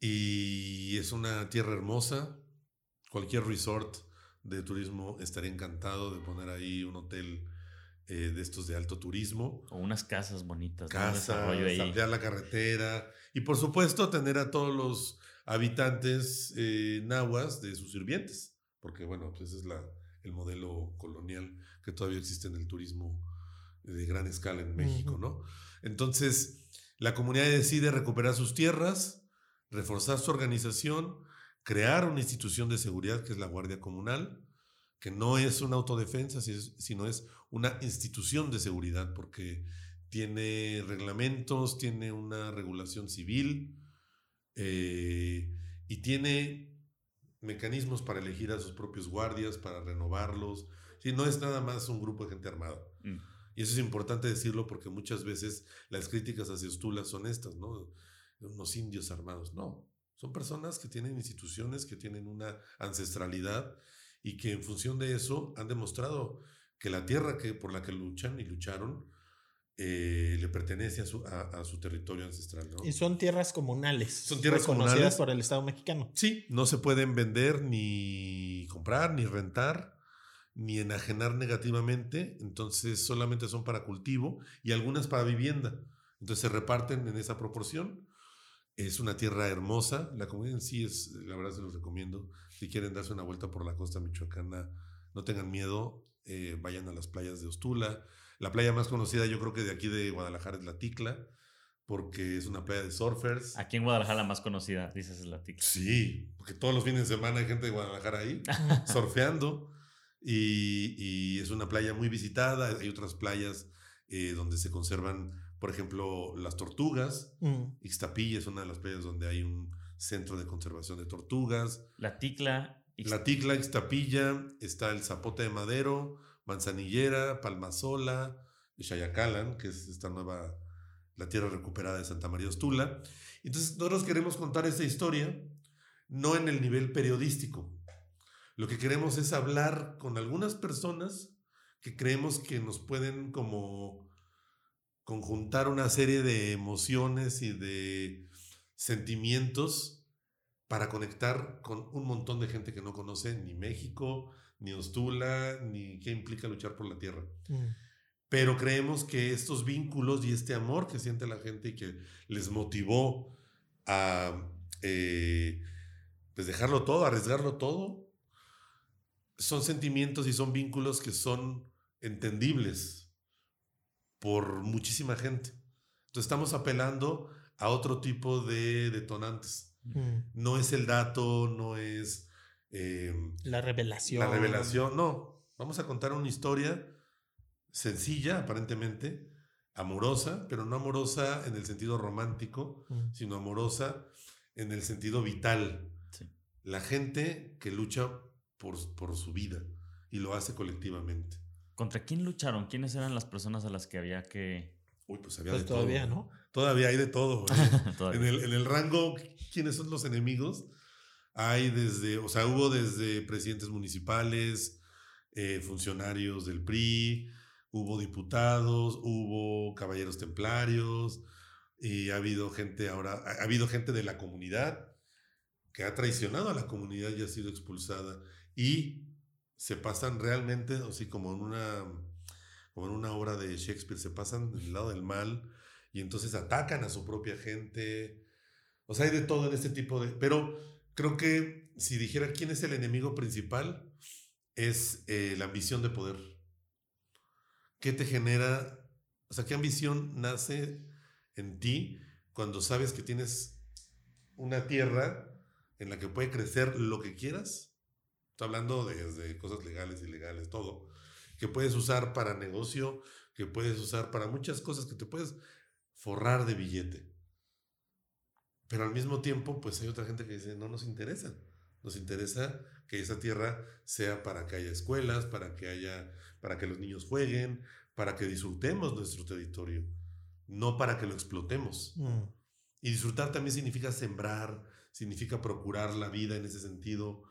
Speaker 3: y es una tierra hermosa. Cualquier resort de turismo estaría encantado de poner ahí un hotel eh, de estos de alto turismo.
Speaker 1: O unas casas bonitas.
Speaker 3: Casas, ampliar la carretera y por supuesto tener a todos los habitantes eh, nahuas de sus sirvientes, porque bueno, pues ese es la, el modelo colonial que todavía existe en el turismo de gran escala en México. ¿no? Entonces, la comunidad decide recuperar sus tierras, reforzar su organización, crear una institución de seguridad que es la Guardia Comunal, que no es una autodefensa, sino es una institución de seguridad, porque tiene reglamentos, tiene una regulación civil eh, y tiene mecanismos para elegir a sus propios guardias, para renovarlos. Sí, no es nada más un grupo de gente armada.
Speaker 1: Mm.
Speaker 3: Y eso es importante decirlo porque muchas veces las críticas hacia Ostula son estas, ¿no? Unos indios armados. No, son personas que tienen instituciones, que tienen una ancestralidad y que en función de eso han demostrado que la tierra que, por la que luchan y lucharon eh, le pertenece a su, a, a su territorio ancestral, ¿no?
Speaker 2: Y son tierras comunales.
Speaker 3: Son tierras
Speaker 2: reconocidas
Speaker 3: comunales.
Speaker 2: por el Estado mexicano.
Speaker 3: Sí, no se pueden vender ni comprar, ni rentar, ni enajenar negativamente. Entonces solamente son para cultivo y algunas para vivienda. Entonces se reparten en esa proporción. Es una tierra hermosa. La comunidad en sí es, la verdad se los recomiendo. Si quieren darse una vuelta por la costa michoacana, no tengan miedo. eh, vayan a las playas de Ostula. La playa más conocida yo creo que de aquí de Guadalajara es La Ticla, porque es una playa de surfers.
Speaker 1: Aquí en Guadalajara la más conocida, dices es la tica.
Speaker 3: Sí, porque todos los fines de semana hay gente de Guadalajara ahí surfeando y, y es una playa muy visitada. Hay otras playas eh, donde se conservan, por ejemplo, las tortugas.
Speaker 2: Mm.
Speaker 3: Ixtapilla es una de las playas donde hay un centro de conservación de tortugas.
Speaker 1: La ticla. y-
Speaker 3: La Ticla, Ixtapilla, está el Zapote de Madero, Manzanillera, Palmasola, y Chayacalan, que es esta nueva, la tierra recuperada de Santa María Ostula. Entonces, nosotros queremos contar esta historia, no en el nivel periodístico. Lo que queremos es hablar con algunas personas que creemos que nos pueden como conjuntar una serie de emociones y de sentimientos para conectar con un montón de gente que no conoce ni México, ni Ostula, ni qué implica luchar por la tierra.
Speaker 2: Mm.
Speaker 3: Pero creemos que estos vínculos y este amor que siente la gente y que les motivó a eh, pues dejarlo todo, arriesgarlo todo, son sentimientos y son vínculos que son entendibles por muchísima gente. Entonces estamos apelando a otro tipo de detonantes.
Speaker 2: Mm.
Speaker 3: No es el dato, no es eh,
Speaker 2: La revelación.
Speaker 3: la revelación, no. Vamos a contar una historia sencilla, aparentemente, amorosa, pero no amorosa en el sentido romántico,
Speaker 2: Mm.
Speaker 3: sino amorosa en el sentido vital.
Speaker 1: Sí.
Speaker 3: La gente que lucha por, por su vida y lo hace colectivamente.
Speaker 1: ¿Contra quién lucharon? ¿Quiénes eran las personas a las que había que...
Speaker 3: Uy, pues había
Speaker 2: Pues
Speaker 3: de
Speaker 2: todavía,
Speaker 3: todo.
Speaker 2: ¿no?
Speaker 3: Todavía hay de todo. ¿eh? En, el, en el rango, ¿quiénes son los enemigos? Hay desde, o sea, hubo desde presidentes municipales, eh, funcionarios del PRI, hubo diputados, hubo caballeros templarios, y ha habido gente ahora, ha habido gente de la comunidad que ha traicionado a la comunidad y ha sido expulsada. Y se pasan realmente, así como en una, como en una obra de Shakespeare, se pasan del lado del mal y entonces atacan a su propia gente. O sea, hay de todo en este tipo de... Pero creo que si dijera quién es el enemigo principal, es eh, la ambición de poder. ¿Qué te genera? O sea, ¿qué ambición nace en ti cuando sabes que tienes una tierra en la que puede crecer lo que quieras? Estoy hablando desde cosas legales, ilegales, todo. Que puedes usar para negocio, que puedes usar para muchas cosas, que te puedes forrar de billete. Pero al mismo tiempo, pues hay otra gente que dice, no nos interesa. Nos interesa que esa tierra sea para que haya escuelas, para que haya, para que los niños jueguen, para que disfrutemos nuestro territorio, no para que lo explotemos. Mm. Y disfrutar también significa sembrar, significa procurar la vida en ese sentido.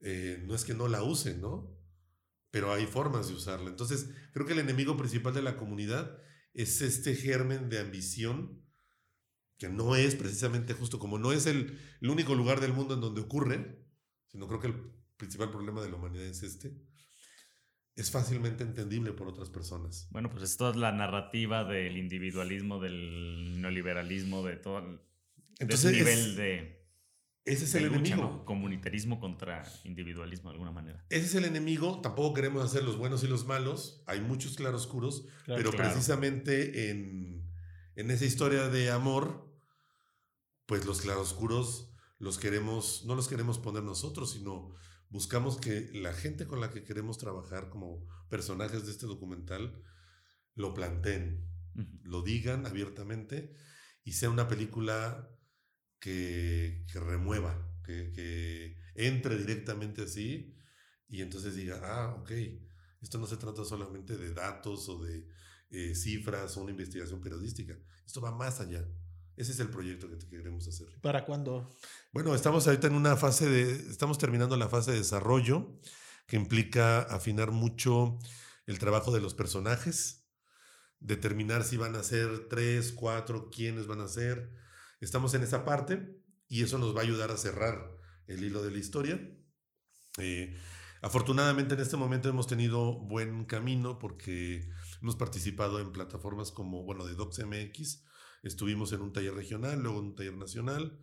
Speaker 3: Eh, no es que no la usen, ¿no? Pero hay formas de usarla. Entonces, creo que el enemigo principal de la comunidad es este germen de ambición que no es precisamente justo, como no es el, el, único lugar del mundo en donde ocurre, sino creo que el principal problema de la humanidad es este, es fácilmente entendible por otras personas.
Speaker 1: Bueno, pues esto es la narrativa del individualismo, del neoliberalismo, de todo el Entonces, nivel de...
Speaker 3: Ese es el enemigo.
Speaker 1: Comunitarismo contra individualismo de alguna manera.
Speaker 3: Ese es el enemigo. Tampoco queremos hacer los buenos y los malos. Hay muchos claroscuros, pero precisamente en, en esa historia de amor, pues los claroscuros los queremos, no los queremos poner nosotros, sino buscamos que la gente con la que queremos trabajar como personajes de este documental lo planteen, lo digan abiertamente y sea una película que, remueva, que, entre directamente así y entonces diga, ah, ok, esto no se trata solamente de datos o de eh, cifras o una investigación periodística, esto va más allá. Ese es el proyecto que queremos hacer.
Speaker 2: ¿Para cuándo?
Speaker 3: Bueno, estamos ahorita en una fase de, estamos terminando la fase de desarrollo, que implica afinar mucho el trabajo de los personajes, determinar si van a ser tres, cuatro, quiénes van a ser. Estamos en esa parte y eso nos va a ayudar a cerrar el hilo de la historia. Eh, afortunadamente en este momento hemos tenido buen camino porque hemos participado en plataformas como, bueno, de DocsMX, Estuvimos en un taller regional, luego en un taller nacional.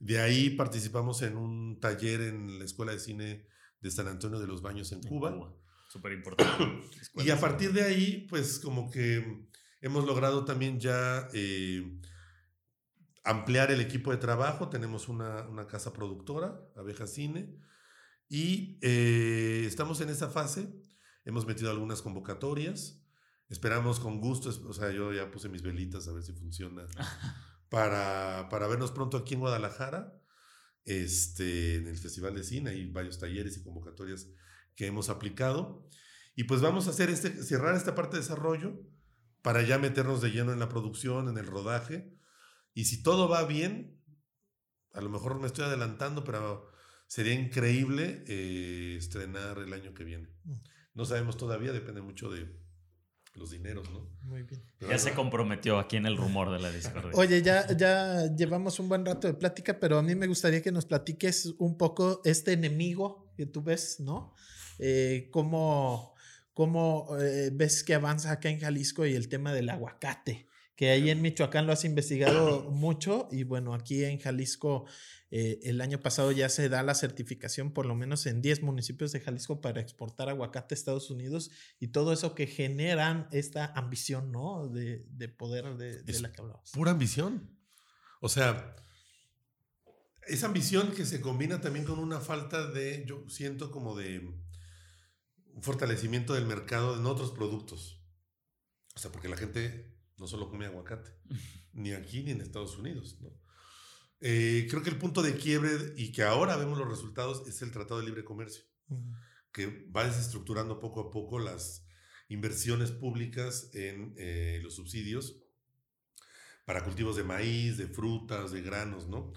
Speaker 3: De ahí participamos en un taller en la Escuela de Cine de San Antonio de los Baños en, Cuba.
Speaker 1: Súper importante.
Speaker 3: y a partir de ahí, pues como que hemos logrado también ya eh, ampliar el equipo de trabajo. Tenemos una, una casa productora, Abeja Cine, y eh, estamos en esa fase. Hemos metido algunas convocatorias. Esperamos con gusto, o sea, yo ya puse mis velitas a ver si funciona, para, para vernos pronto aquí en Guadalajara, este, en el Festival de Cine, hay varios talleres y convocatorias que hemos aplicado. Y pues vamos a hacer este, cerrar esta parte de desarrollo para ya meternos de lleno en la producción, en el rodaje. Y si todo va bien, a lo mejor me estoy adelantando, pero sería increíble eh, estrenar el año que viene. Mm. No sabemos todavía, depende mucho de, los dineros, ¿no?
Speaker 2: Muy bien.
Speaker 1: ya se comprometió aquí en el rumor de la Discord.
Speaker 2: Oye, ya, ya llevamos un buen rato de plática, pero a mí me gustaría que nos platiques un poco este enemigo que tú ves, ¿no? Eh, cómo, cómo eh, ves que avanza acá en Jalisco y el tema del aguacate que ahí en Michoacán lo has investigado mucho y bueno, aquí en Jalisco eh, el año pasado ya se da la certificación por lo menos en 10 municipios de Jalisco para exportar aguacate a Estados Unidos y todo eso que generan esta ambición, ¿no? De, poder de, la que hablabas.
Speaker 3: Pura ambición. O sea, esa ambición que se combina también con una falta de, yo siento como de fortalecimiento del mercado en otros productos. O sea, porque la gente no solo come aguacate, ni aquí ni en Estados Unidos. Eh, creo que el punto de quiebre y que ahora vemos los resultados es el Tratado de Libre Comercio, que va desestructurando poco a poco las inversiones públicas en eh, los subsidios para cultivos de maíz, de frutas, de granos, ¿no?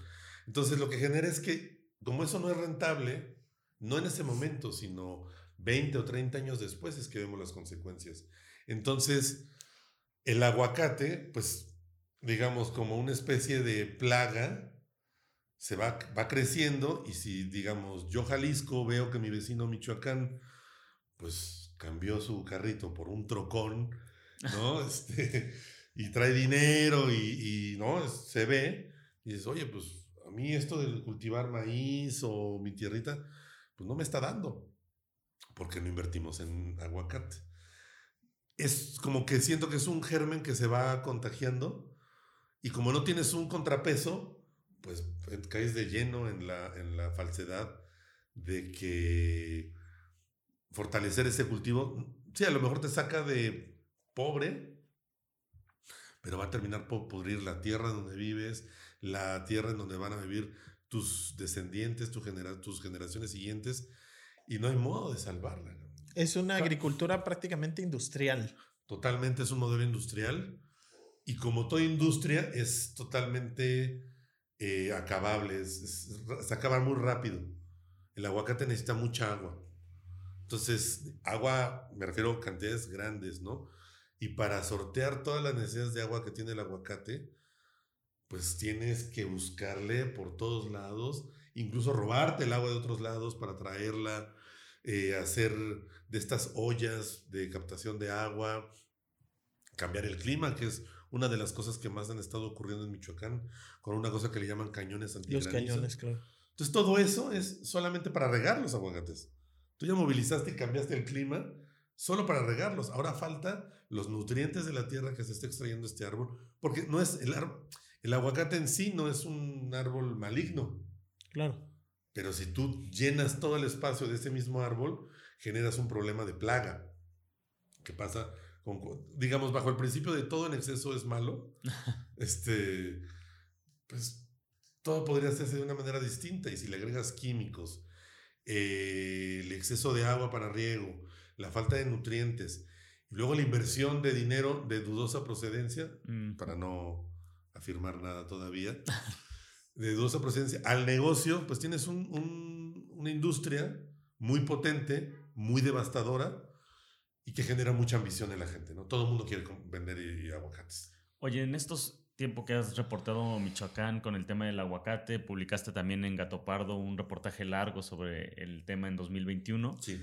Speaker 3: Entonces lo que genera es que como eso no es rentable, no en ese momento, sino 20 o 30 años después es que vemos las consecuencias Entonces, el aguacate, pues, digamos, como una especie de plaga, se va, va creciendo y si, digamos, yo Jalisco veo que mi vecino Michoacán, pues, cambió su carrito por un trocón, ¿no? este, y trae dinero y, y, ¿no? Se ve y dices, oye, pues, a mí esto de cultivar maíz o mi tierrita, pues no me está dando, porque no invertimos en aguacate. Es como que siento que es un germen que se va contagiando y como no tienes un contrapeso, pues eh, caes de lleno en la, en la falsedad de que fortalecer ese cultivo, sí, a lo mejor te saca de pobre, pero va a terminar por pudrir la tierra donde vives, la tierra en donde van a vivir tus descendientes, tu genera tus generaciones siguientes, y no hay modo de salvarla.
Speaker 2: Es una agricultura prácticamente industrial.
Speaker 3: Totalmente es un modelo industrial, y como toda industria es totalmente eh, acabable, se acaba muy rápido. El aguacate necesita mucha agua. Entonces, agua, me refiero a cantidades grandes, ¿no? Y para sortear todas las necesidades de agua que tiene el aguacate, pues tienes que buscarle por todos lados, incluso robarte el agua de otros lados para traerla, eh, hacer de estas ollas de captación de agua, cambiar el clima, que es una de las cosas que más han estado ocurriendo en Michoacán, con una cosa que le llaman cañones
Speaker 2: antigranizo. Los cañones, claro.
Speaker 3: Entonces todo eso es solamente para regar los aguacates. Tú ya movilizaste y cambiaste el clima solo para regarlos. Ahora falta los nutrientes de la tierra que se está extrayendo este árbol, porque no es el árbol, el aguacate en sí no es un árbol maligno.
Speaker 2: Claro.
Speaker 3: Pero si tú llenas todo el espacio de ese mismo árbol, generas un problema de plaga. ¿Qué pasa? Con, digamos, bajo el principio de todo en exceso es malo, este, pues todo podría hacerse de una manera distinta. Y si le agregas químicos, eh, el exceso de agua para riego, la falta de nutrientes, y luego la inversión de dinero de dudosa procedencia, mm. para no afirmar nada todavía, de dudosa procedencia, al negocio, pues tienes una industria muy potente, muy devastadora y que genera mucha ambición en la gente, ¿no? Todo el mundo quiere vender aguacates.
Speaker 1: Oye, en estos tiempo que has reportado Michoacán con el tema del aguacate, publicaste también en Gato Pardo un reportaje largo sobre el tema en 2021.
Speaker 3: Sí.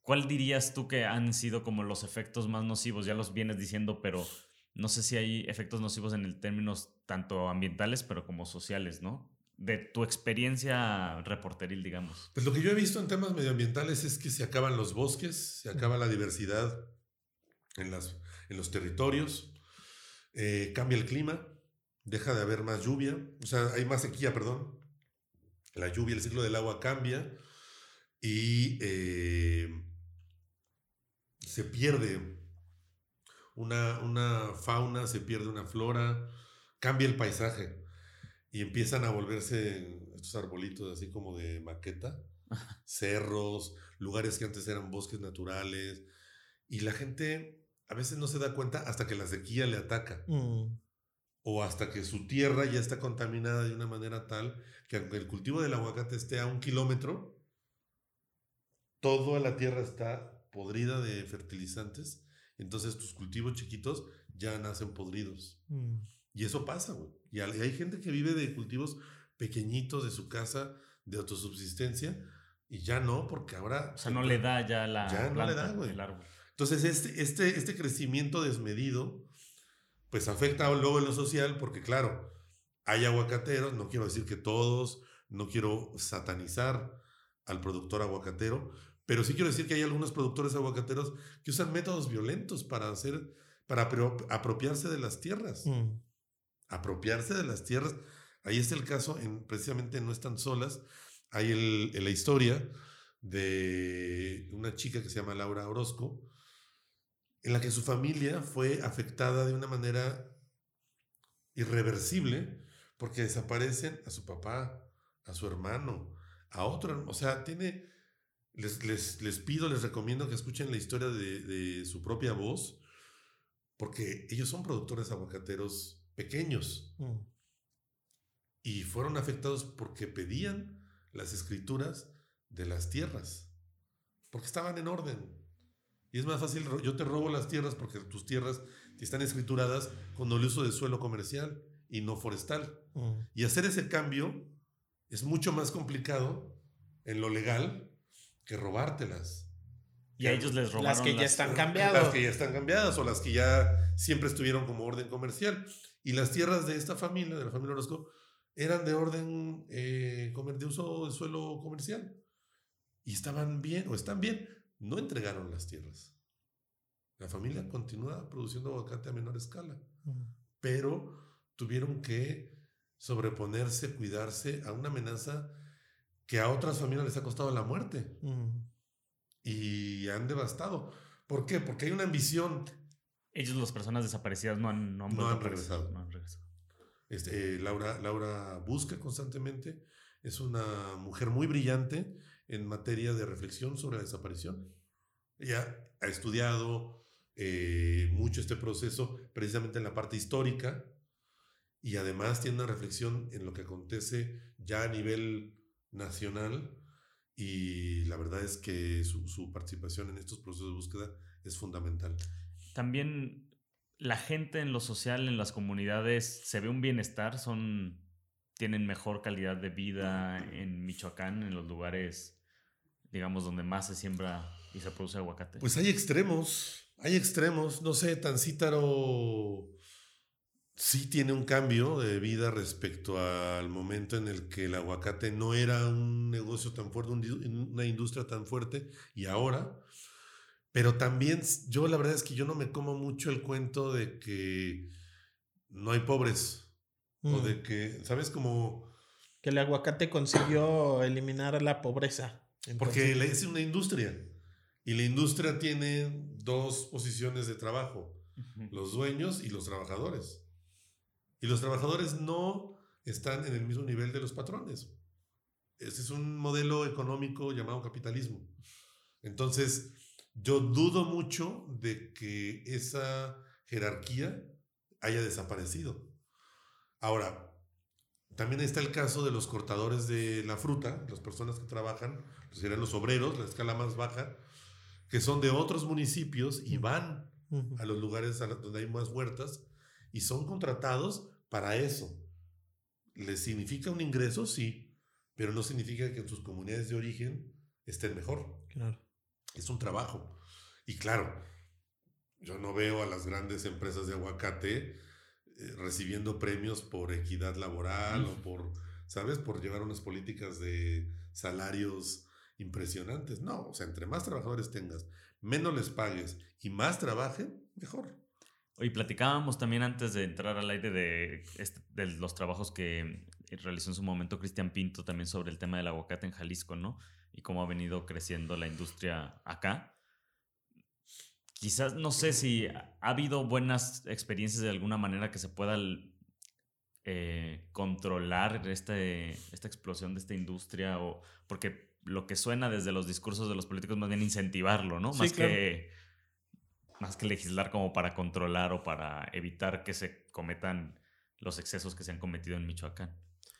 Speaker 1: ¿Cuál dirías tú que han sido como los efectos más nocivos? Ya los vienes diciendo, pero no sé si hay efectos nocivos en el términos tanto ambientales, pero como sociales, ¿no? De tu experiencia reporteril, digamos.
Speaker 3: Pues lo que yo he visto en temas medioambientales es que se acaban los bosques, se acaba la diversidad en, las, en los territorios, eh, cambia el clima, deja de haber más lluvia, o sea, hay más sequía, perdón. La lluvia, el ciclo del agua cambia y eh, se pierde una, una fauna, se pierde una flora, cambia el paisaje y empiezan a volverse estos arbolitos así como de maqueta, cerros, lugares que antes eran bosques naturales y la gente a veces no se da cuenta hasta que la sequía le ataca. Mm. O hasta que su tierra ya está contaminada de una manera tal que aunque el cultivo del aguacate esté a un kilómetro, toda la tierra está podrida de fertilizantes. Entonces tus cultivos chiquitos ya nacen podridos. Mm. Y eso pasa, güey. Y hay gente que vive de cultivos pequeñitos de su casa, de autosubsistencia, y ya no, porque ahora...
Speaker 1: O sea, no le da ya la
Speaker 3: ya no le da, güey. el árbol. Entonces, este, este, este crecimiento desmedido, pues afecta luego en lo social, porque claro, hay aguacateros, no quiero decir que todos, no quiero satanizar al productor aguacatero, pero sí quiero decir que hay algunos productores aguacateros que usan métodos violentos para hacer, para apropiarse de las tierras. Mm. Apropiarse de las tierras. Ahí está el caso, en, precisamente No Están Solas, hay el, la historia de una chica que se llama Laura Orozco, en la que su familia fue afectada de una manera irreversible porque desaparecen a su papá, a su hermano, a otro. O sea, tiene. Les, les, pido, les recomiendo que escuchen la historia de, su propia voz, porque ellos son productores aguacateros pequeños mm. y fueron afectados porque pedían las escrituras de las tierras, porque estaban en orden Y es más fácil, yo te robo las tierras porque tus tierras están escrituradas con el uso de suelo comercial y no forestal. Mm. Y hacer ese cambio es mucho más complicado en lo legal que robártelas.
Speaker 1: Y a ellos les robaron
Speaker 2: las que ya están cambiadas.
Speaker 3: Las que ya están cambiadas o las que ya siempre estuvieron como orden comercial. Y las tierras de esta familia, de la familia Orozco, eran de orden eh, de uso de suelo comercial. Y estaban bien, o están bien. No entregaron las tierras. La familia continúa produciendo aguacate a menor escala. Pero tuvieron que sobreponerse, cuidarse a una amenaza que a otras familias les ha costado la muerte. Y han devastado. ¿Por qué? Porque hay una ambición.
Speaker 1: Ellos, las personas desaparecidas, no han, no
Speaker 3: han, regresado. Este, eh, Laura, Laura busca constantemente. Es una mujer muy brillante en materia de reflexión sobre la desaparición. Ella ha estudiado eh, mucho este proceso precisamente en la parte histórica y además tiene una reflexión en lo que acontece ya a nivel nacional y la verdad es que su, participación en estos procesos de búsqueda es fundamental.
Speaker 1: También la gente en lo social, en las comunidades, se ve un bienestar, son, tienen mejor calidad de vida en Michoacán, en los lugares, digamos, donde más se siembra y se produce aguacate.
Speaker 3: Pues hay extremos, hay extremos, no sé, Tancítaro sí tiene un cambio de vida respecto al momento en el que el aguacate no era un negocio tan fuerte, una industria tan fuerte, y ahora. Pero también yo la verdad es que yo no me como mucho el cuento de que no hay pobres. O de mm. que, ¿sabes? Como...
Speaker 2: Que el aguacate consiguió eliminar la pobreza.
Speaker 3: Porque es una industria. Y la industria tiene dos posiciones de trabajo. Los dueños y los trabajadores. Y los trabajadores no están en el mismo nivel de los patrones. Ese es un modelo económico llamado capitalismo. Entonces, yo dudo mucho de que esa jerarquía haya desaparecido. Ahora, también está el caso de los cortadores de la fruta, las personas que trabajan, pues serían los obreros, la escala más baja, que son de otros municipios y van a los lugares donde hay más huertas y son contratados para eso. ¿Les significa un ingreso? Sí, pero no significa que en sus comunidades de origen estén mejor.
Speaker 2: Claro.
Speaker 3: Es un trabajo. Y claro, yo no veo a las grandes empresas de aguacate eh, recibiendo premios por equidad laboral o por, ¿sabes? Por llevar unas políticas de salarios impresionantes. No, o sea, entre más trabajadores tengas, menos les pagues y más trabajen, mejor.
Speaker 1: Hoy platicábamos también antes de entrar al aire de, este, de los trabajos que realizó en su momento Cristian Pinto también sobre el tema del aguacate en Jalisco, ¿no? Y cómo ha venido creciendo la industria acá. Quizás, no sé si ha habido buenas experiencias de alguna manera que se pueda eh, controlar este, esta explosión de esta industria, o porque lo que suena desde los discursos de los políticos más bien incentivarlo, ¿no? más que más que legislar como para controlar o para evitar que se cometan los excesos que se han cometido en Michoacán.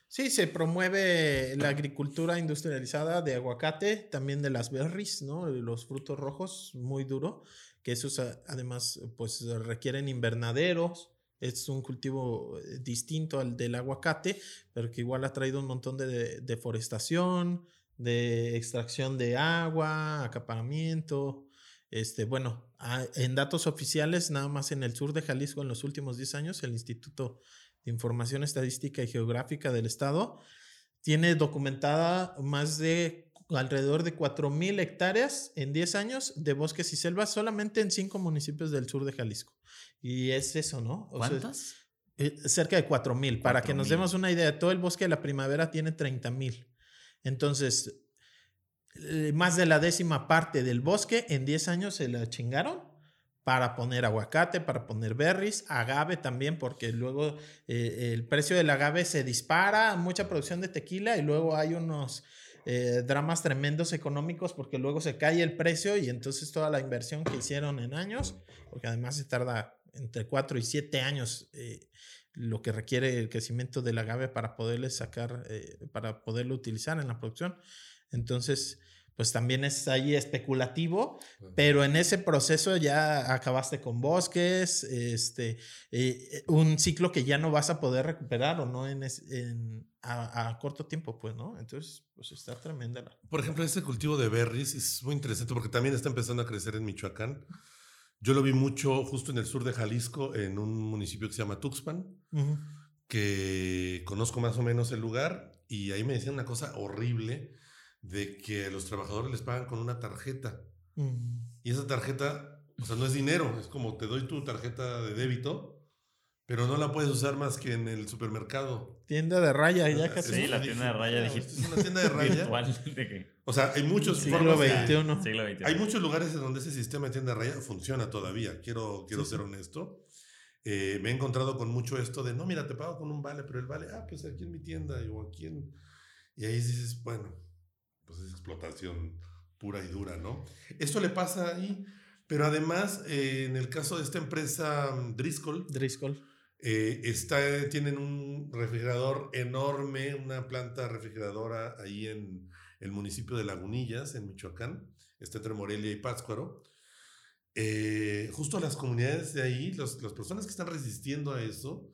Speaker 2: Sí, se promueve la agricultura industrializada de aguacate, también de las berries, ¿no? Los frutos rojos, muy duro, que esos además pues requieren invernaderos, es un cultivo eh, distinto al del aguacate, pero que igual ha traído un montón de deforestación, de extracción de agua, acaparamiento, este, bueno, ah, en datos oficiales, nada más en el sur de Jalisco en los últimos 10 años, el Instituto de Información Estadística y Geográfica del Estado tiene documentada más de alrededor de 4.000 hectáreas en 10 años de bosques y selvas solamente en 5 municipios del sur de Jalisco. Y es eso, ¿no?
Speaker 1: ¿Cuántas?
Speaker 2: Eh, cerca de 4.000. Para que nos demos una idea, todo el bosque de la primavera tiene 30.000. Entonces, más de la décima parte del bosque en 10 años se la chingaron para poner aguacate, para poner berries, agave también, porque luego eh, el precio del agave se dispara, mucha producción de tequila y luego hay unos eh, dramas tremendos económicos porque luego se cae el precio y entonces toda la inversión que hicieron en años, porque además se tarda entre 4 y 7 años lo que requiere el crecimiento del agave para poderle sacar, para poderlo utilizar en la producción. Entonces, pues también es ahí especulativo, pero en ese proceso ya acabaste con bosques, este, eh, un ciclo que ya no vas a poder recuperar o no en, en a, corto tiempo, pues, ¿no? Entonces, pues está tremenda.
Speaker 3: Por ejemplo, este cultivo de berries es muy interesante porque también está empezando a crecer en Michoacán. Yo lo vi mucho justo en el sur de Jalisco, en un municipio que se llama Tuxpan, que conozco más o menos el lugar y ahí me decían una cosa horrible de que a los trabajadores les pagan con una tarjeta. Mm. Y esa tarjeta, o sea, no es dinero, es como te doy tu tarjeta de débito, pero no la puedes usar más que en el supermercado.
Speaker 2: Tienda de raya, ya
Speaker 1: casi. Sí, la tienda de raya digital.
Speaker 3: Es una tienda de raya. O sea, hay muchos
Speaker 2: siglo
Speaker 3: XXI. Hay muchos lugares en donde ese sistema de tienda de raya funciona todavía. Quiero, quiero ser honesto. Eh, me he encontrado con mucho esto de, no, mira, te pago con un vale, pero el vale, ah, pues aquí en mi tienda o aquí en... Y ahí dices, bueno, pues es explotación pura y dura, ¿no? Esto le pasa ahí, pero además, eh, en el caso de esta empresa mm, Driscoll,
Speaker 2: Driscoll.
Speaker 3: Eh, está, tienen un refrigerador enorme, una planta refrigeradora ahí en el municipio de Lagunillas, en Michoacán, está entre Morelia y Pátzcuaro. Eh, justo las comunidades de ahí, las personas que están resistiendo a eso,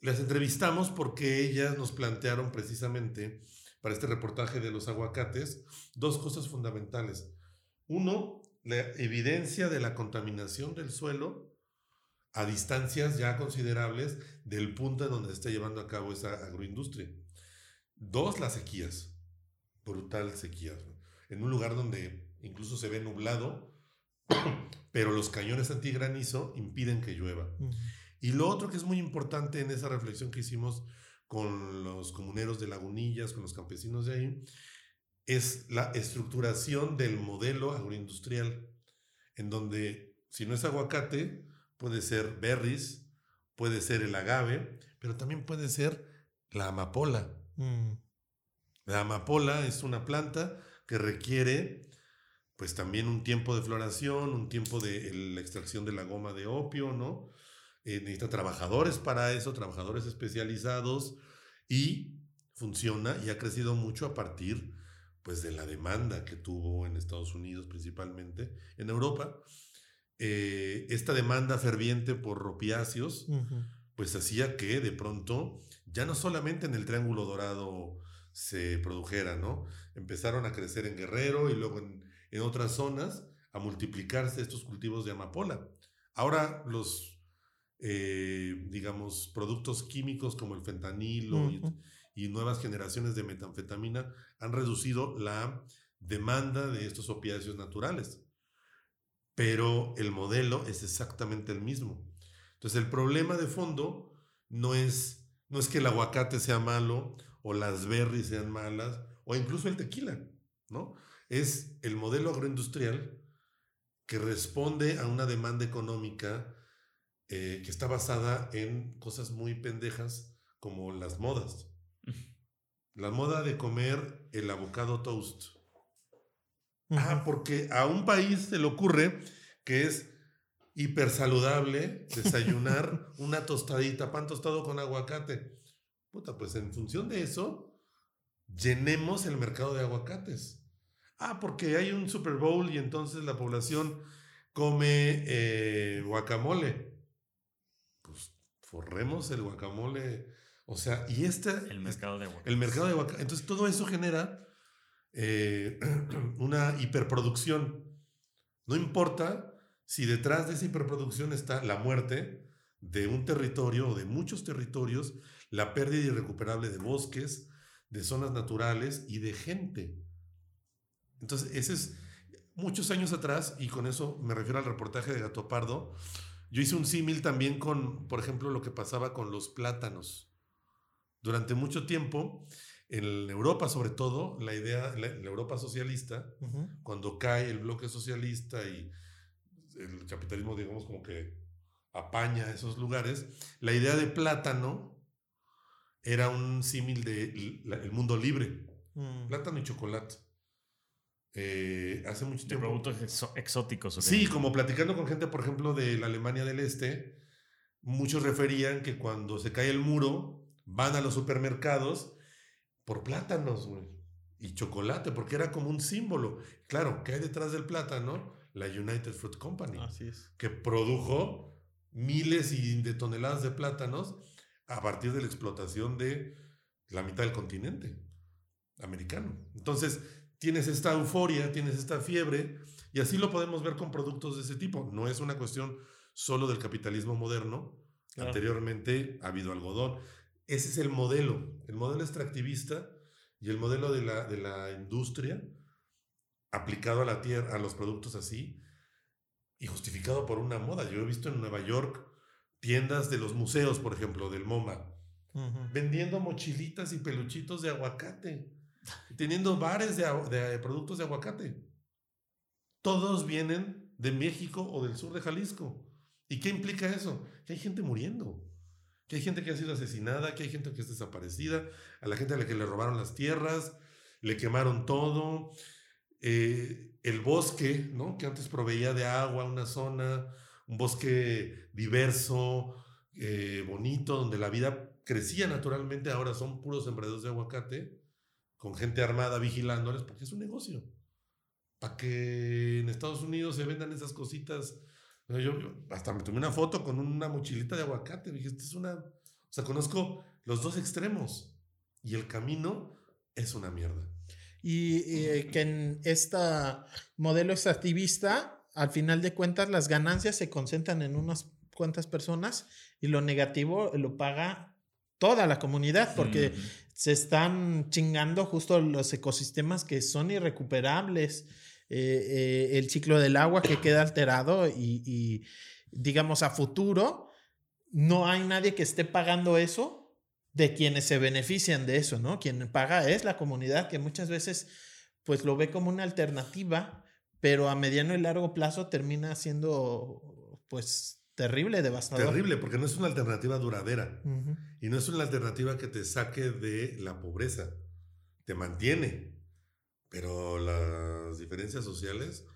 Speaker 3: las entrevistamos porque ellas nos plantearon precisamente para este reportaje de los aguacates dos cosas fundamentales. Uno, la evidencia de la contaminación del suelo a distancias ya considerables del punto en donde se está llevando a cabo esa agroindustria. Dos, las sequías. Brutal sequía. En un lugar donde incluso se ve nublado, pero los cañones antigranizo impiden que llueva. Y lo otro que es muy importante en esa reflexión que hicimos con los comuneros de Lagunillas, con los campesinos de ahí, es la estructuración del modelo agroindustrial, en donde si no es aguacate, puede ser berries, puede ser el agave, pero también puede ser la amapola. Mm. La amapola es una planta que requiere pues también un tiempo de floración, un tiempo de la extracción de la goma de opio, ¿no? Eh, necesita trabajadores para eso, trabajadores especializados y funciona y ha crecido mucho a partir pues de la demanda que tuvo en Estados Unidos principalmente, en Europa. Eh, esta demanda ferviente por ropiáceos, pues hacía que de pronto ya no solamente en el Triángulo Dorado se produjera, ¿no? Empezaron a crecer en Guerrero y luego en, en otras zonas a multiplicarse estos cultivos de amapola. Ahora los, eh, digamos, productos químicos como el fentanilo y, nuevas generaciones de metanfetamina han reducido la demanda de estos opiáceos naturales. Pero el modelo es exactamente el mismo. Entonces el problema de fondo no es, no es que el aguacate sea malo o las berries sean malas o incluso el tequila, ¿no? es el modelo agroindustrial que responde a una demanda económica eh, que está basada en cosas muy pendejas como las modas. La moda de comer el avocado toast. Ah, porque a un país se le ocurre que es hiper saludable desayunar una tostadita, pan tostado con aguacate. Puta, pues en función de eso, llenemos el mercado de aguacates. Ah, porque hay un Super Bowl y entonces la población come eh, guacamole. Forremos el guacamole. O sea, y este...
Speaker 1: El mercado de guacamole.
Speaker 3: El mercado de guacamole. Entonces todo eso genera eh, una hiperproducción. No importa si detrás de esa hiperproducción está la muerte de un territorio o de muchos territorios, la pérdida irrecuperable de bosques, de zonas naturales y de gente. Entonces, ese es muchos años atrás, y con eso me refiero al reportaje de Gato Pardo, yo hice un símil también con, por ejemplo, lo que pasaba con los plátanos. Durante mucho tiempo, en Europa sobre todo, la idea, la, Europa socialista, cuando cae el bloque socialista y el capitalismo, digamos, como que apaña esos lugares, la idea de plátano era un símil del el mundo libre. Mm. Plátano y chocolate. Eh, hace mucho tiempo.
Speaker 1: productos exóticos.
Speaker 3: Sí, como platicando con gente, por ejemplo, de la Alemania del Este, muchos referían que cuando se cae el muro, van a los supermercados por plátanos, güey. y chocolate, porque era como un símbolo. Claro, ¿qué hay detrás del plátano? La United Fruit Company,
Speaker 2: Así es.
Speaker 3: que produjo miles y de toneladas de plátanos a partir de la explotación de la mitad del continente americano. Entonces, tienes esta euforia, tienes esta fiebre, y así lo podemos ver con productos de ese tipo. No es una cuestión solo del capitalismo moderno.
Speaker 2: Claro.
Speaker 3: Anteriormente ha habido algodón. Ese es el modelo, el modelo extractivista y el modelo de la, de la industria aplicado a la tierra, a los productos así, y justificado por una moda. Yo he visto en Nueva York tiendas de los museos, por ejemplo, del MoMA, vendiendo mochilitas y peluchitos de aguacate, teniendo bares de, de productos de aguacate. Todos vienen de México o del sur de Jalisco. ¿Y qué implica eso? Que hay gente muriendo, que hay gente que ha sido asesinada, que hay gente que es desaparecida, a la gente a la que le robaron las tierras, le quemaron todo. Eh, el bosque, ¿no? Que antes proveía de agua una zona, un bosque diverso, eh, bonito, donde la vida crecía naturalmente, ahora son puros sembrados de aguacate, con gente armada vigilándoles, porque es un negocio. Para que en Estados Unidos se vendan esas cositas. Yo, yo hasta me tomé una foto con una mochilita de aguacate. Dije, "Esta es una. O sea, conozco los dos extremos. Y el camino es una mierda.
Speaker 2: Y eh, que en este modelo extractivista, al final de cuentas, las ganancias se concentran en unas cuantas personas y lo negativo lo paga toda la comunidad porque
Speaker 1: Mm.
Speaker 2: Se están chingando justo los ecosistemas que son irrecuperables, eh, eh, el ciclo del agua que queda alterado y, y, digamos a futuro no hay nadie que esté pagando eso de quienes se benefician de eso, ¿no? Quien paga es la comunidad que muchas veces pues lo ve como una alternativa, pero a mediano y largo plazo termina siendo pues terrible, devastador.
Speaker 3: Terrible, porque no es una alternativa duradera.
Speaker 2: Ujú.
Speaker 3: Y no es una alternativa que te saque de la pobreza. Te mantiene. Pero las diferencias sociales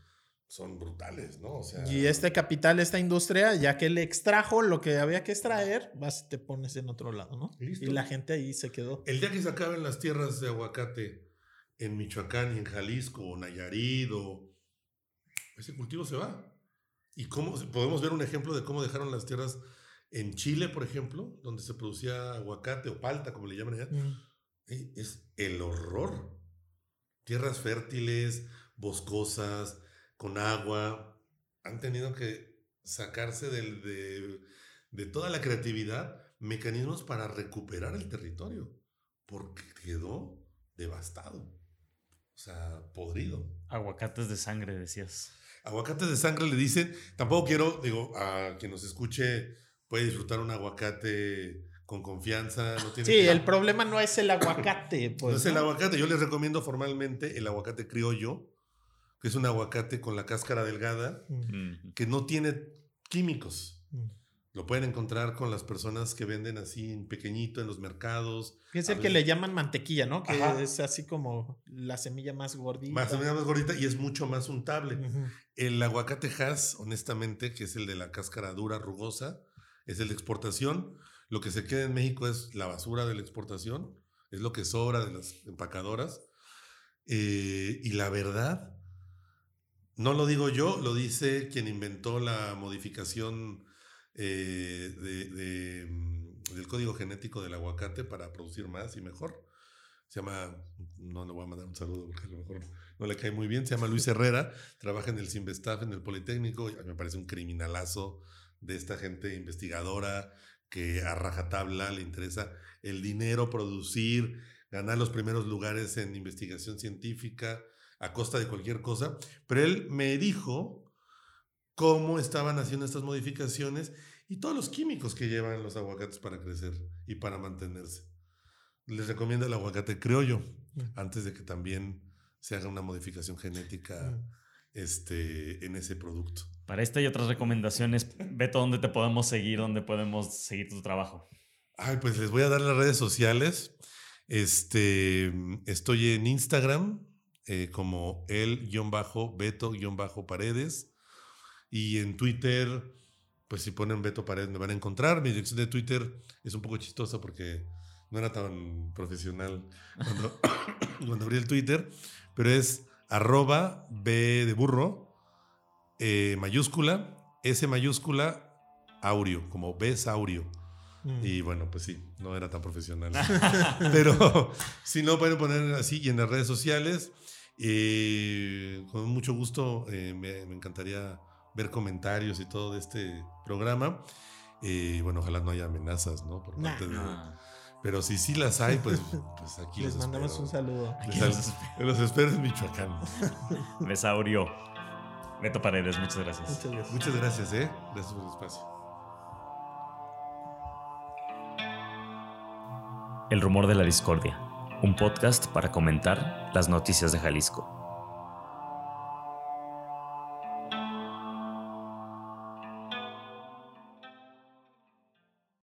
Speaker 3: son brutales, ¿no? O sea,
Speaker 2: Y este capital, esta industria, ya que le extrajo lo que había que extraer, vas y te pones en otro lado, ¿no?
Speaker 3: Listo.
Speaker 2: Y la gente ahí se quedó.
Speaker 3: el día que se acaben las tierras de aguacate en Michoacán y en Jalisco o Nayarit o ese cultivo se va. Y cómo podemos ver un ejemplo de cómo dejaron las tierras en Chile, por ejemplo, donde se producía aguacate o palta, como le llaman allá.
Speaker 2: Mm.
Speaker 3: Es el horror. Tierras fértiles, boscosas, con agua. Han tenido que sacarse del- de, de toda la creatividad mecanismos para recuperar el territorio. Porque quedó devastado. O sea, podrido.
Speaker 1: Aguacates de sangre, decías.
Speaker 3: Aguacates de sangre le dicen. Tampoco quiero, digo, a quien nos escuche puede disfrutar un aguacate con confianza. No tiene
Speaker 2: Sí,
Speaker 3: que-
Speaker 2: el problema no es el aguacate, pues.
Speaker 3: no es el aguacate. Yo les recomiendo formalmente el aguacate criollo, que es un aguacate con la cáscara delgada,
Speaker 2: Mm,
Speaker 1: Mm.
Speaker 3: que no tiene químicos.
Speaker 2: mm.
Speaker 3: Lo pueden encontrar con las personas que venden así en pequeñito en los mercados.
Speaker 2: Es el que le llaman mantequilla, ¿no? Que
Speaker 3: Ajá.
Speaker 2: es así como la semilla más gordita.
Speaker 3: Más, más gordita y es mucho más untable.
Speaker 2: Ujú.
Speaker 3: El aguacate Hass, honestamente, que es el de la cáscara dura, rugosa, es el de exportación. Lo que se queda en México es la basura de la exportación, es lo que sobra de las empacadoras. Eh, y la verdad, no lo digo yo, lo dice quien inventó la modificación eh, de- mm, del código genético del aguacate para producir más y mejor. Se llama, no le voy a mandar un saludo porque a lo mejor no le cae muy bien, se llama Luis Herrera, trabaja en el Simvestaff, en el Politécnico, y me parece un criminalazo de esta gente investigadora que a rajatabla le interesa el dinero, producir, ganar los primeros lugares en investigación científica a costa de cualquier cosa. Pero él me dijo cómo estaban haciendo estas modificaciones y todos los químicos que llevan los aguacates para crecer y para mantenerse. Les recomiendo el aguacate criollo
Speaker 2: Mm.
Speaker 3: antes de que también se haga una modificación genética
Speaker 2: Mm.
Speaker 3: este, en ese producto.
Speaker 1: Para esta y otras recomendaciones, Beto, ¿dónde te podemos seguir? ¿Dónde podemos seguir tu trabajo?
Speaker 3: Ay, pues les voy a dar las redes sociales. Este, estoy en Instagram eh, como el-beto-paredes y en Twitter, pues si ponen Beto Paredes me van a encontrar. Mi dirección de Twitter es un poco chistosa porque no era tan profesional cuando, cuando abrí el Twitter, pero es arroba B de burro, eh, mayúscula, S mayúscula, Aureo, como B Saurio.
Speaker 2: Mm.
Speaker 3: Y bueno, pues sí, no era tan profesional. Pero si no, pueden poner así y en las redes sociales. eh, con mucho gusto, eh, me, me encantaría ver comentarios y todo de este programa. Eh, bueno, ojalá no haya amenazas, ¿no? Por
Speaker 2: Nah.
Speaker 3: parte de-
Speaker 1: Ah.
Speaker 3: Pero si sí las hay, pues, pues aquí
Speaker 2: Les
Speaker 3: los
Speaker 2: mandamos
Speaker 3: espero.
Speaker 2: un saludo.
Speaker 3: Les sal- los espero en Michoacán.
Speaker 1: Besaurio. Beto Paredes, muchas gracias.
Speaker 2: Muchas gracias.
Speaker 3: Muchas gracias, ¿eh? Gracias por el espacio.
Speaker 1: El rumor de la discordia. Un podcast para comentar las noticias de Jalisco.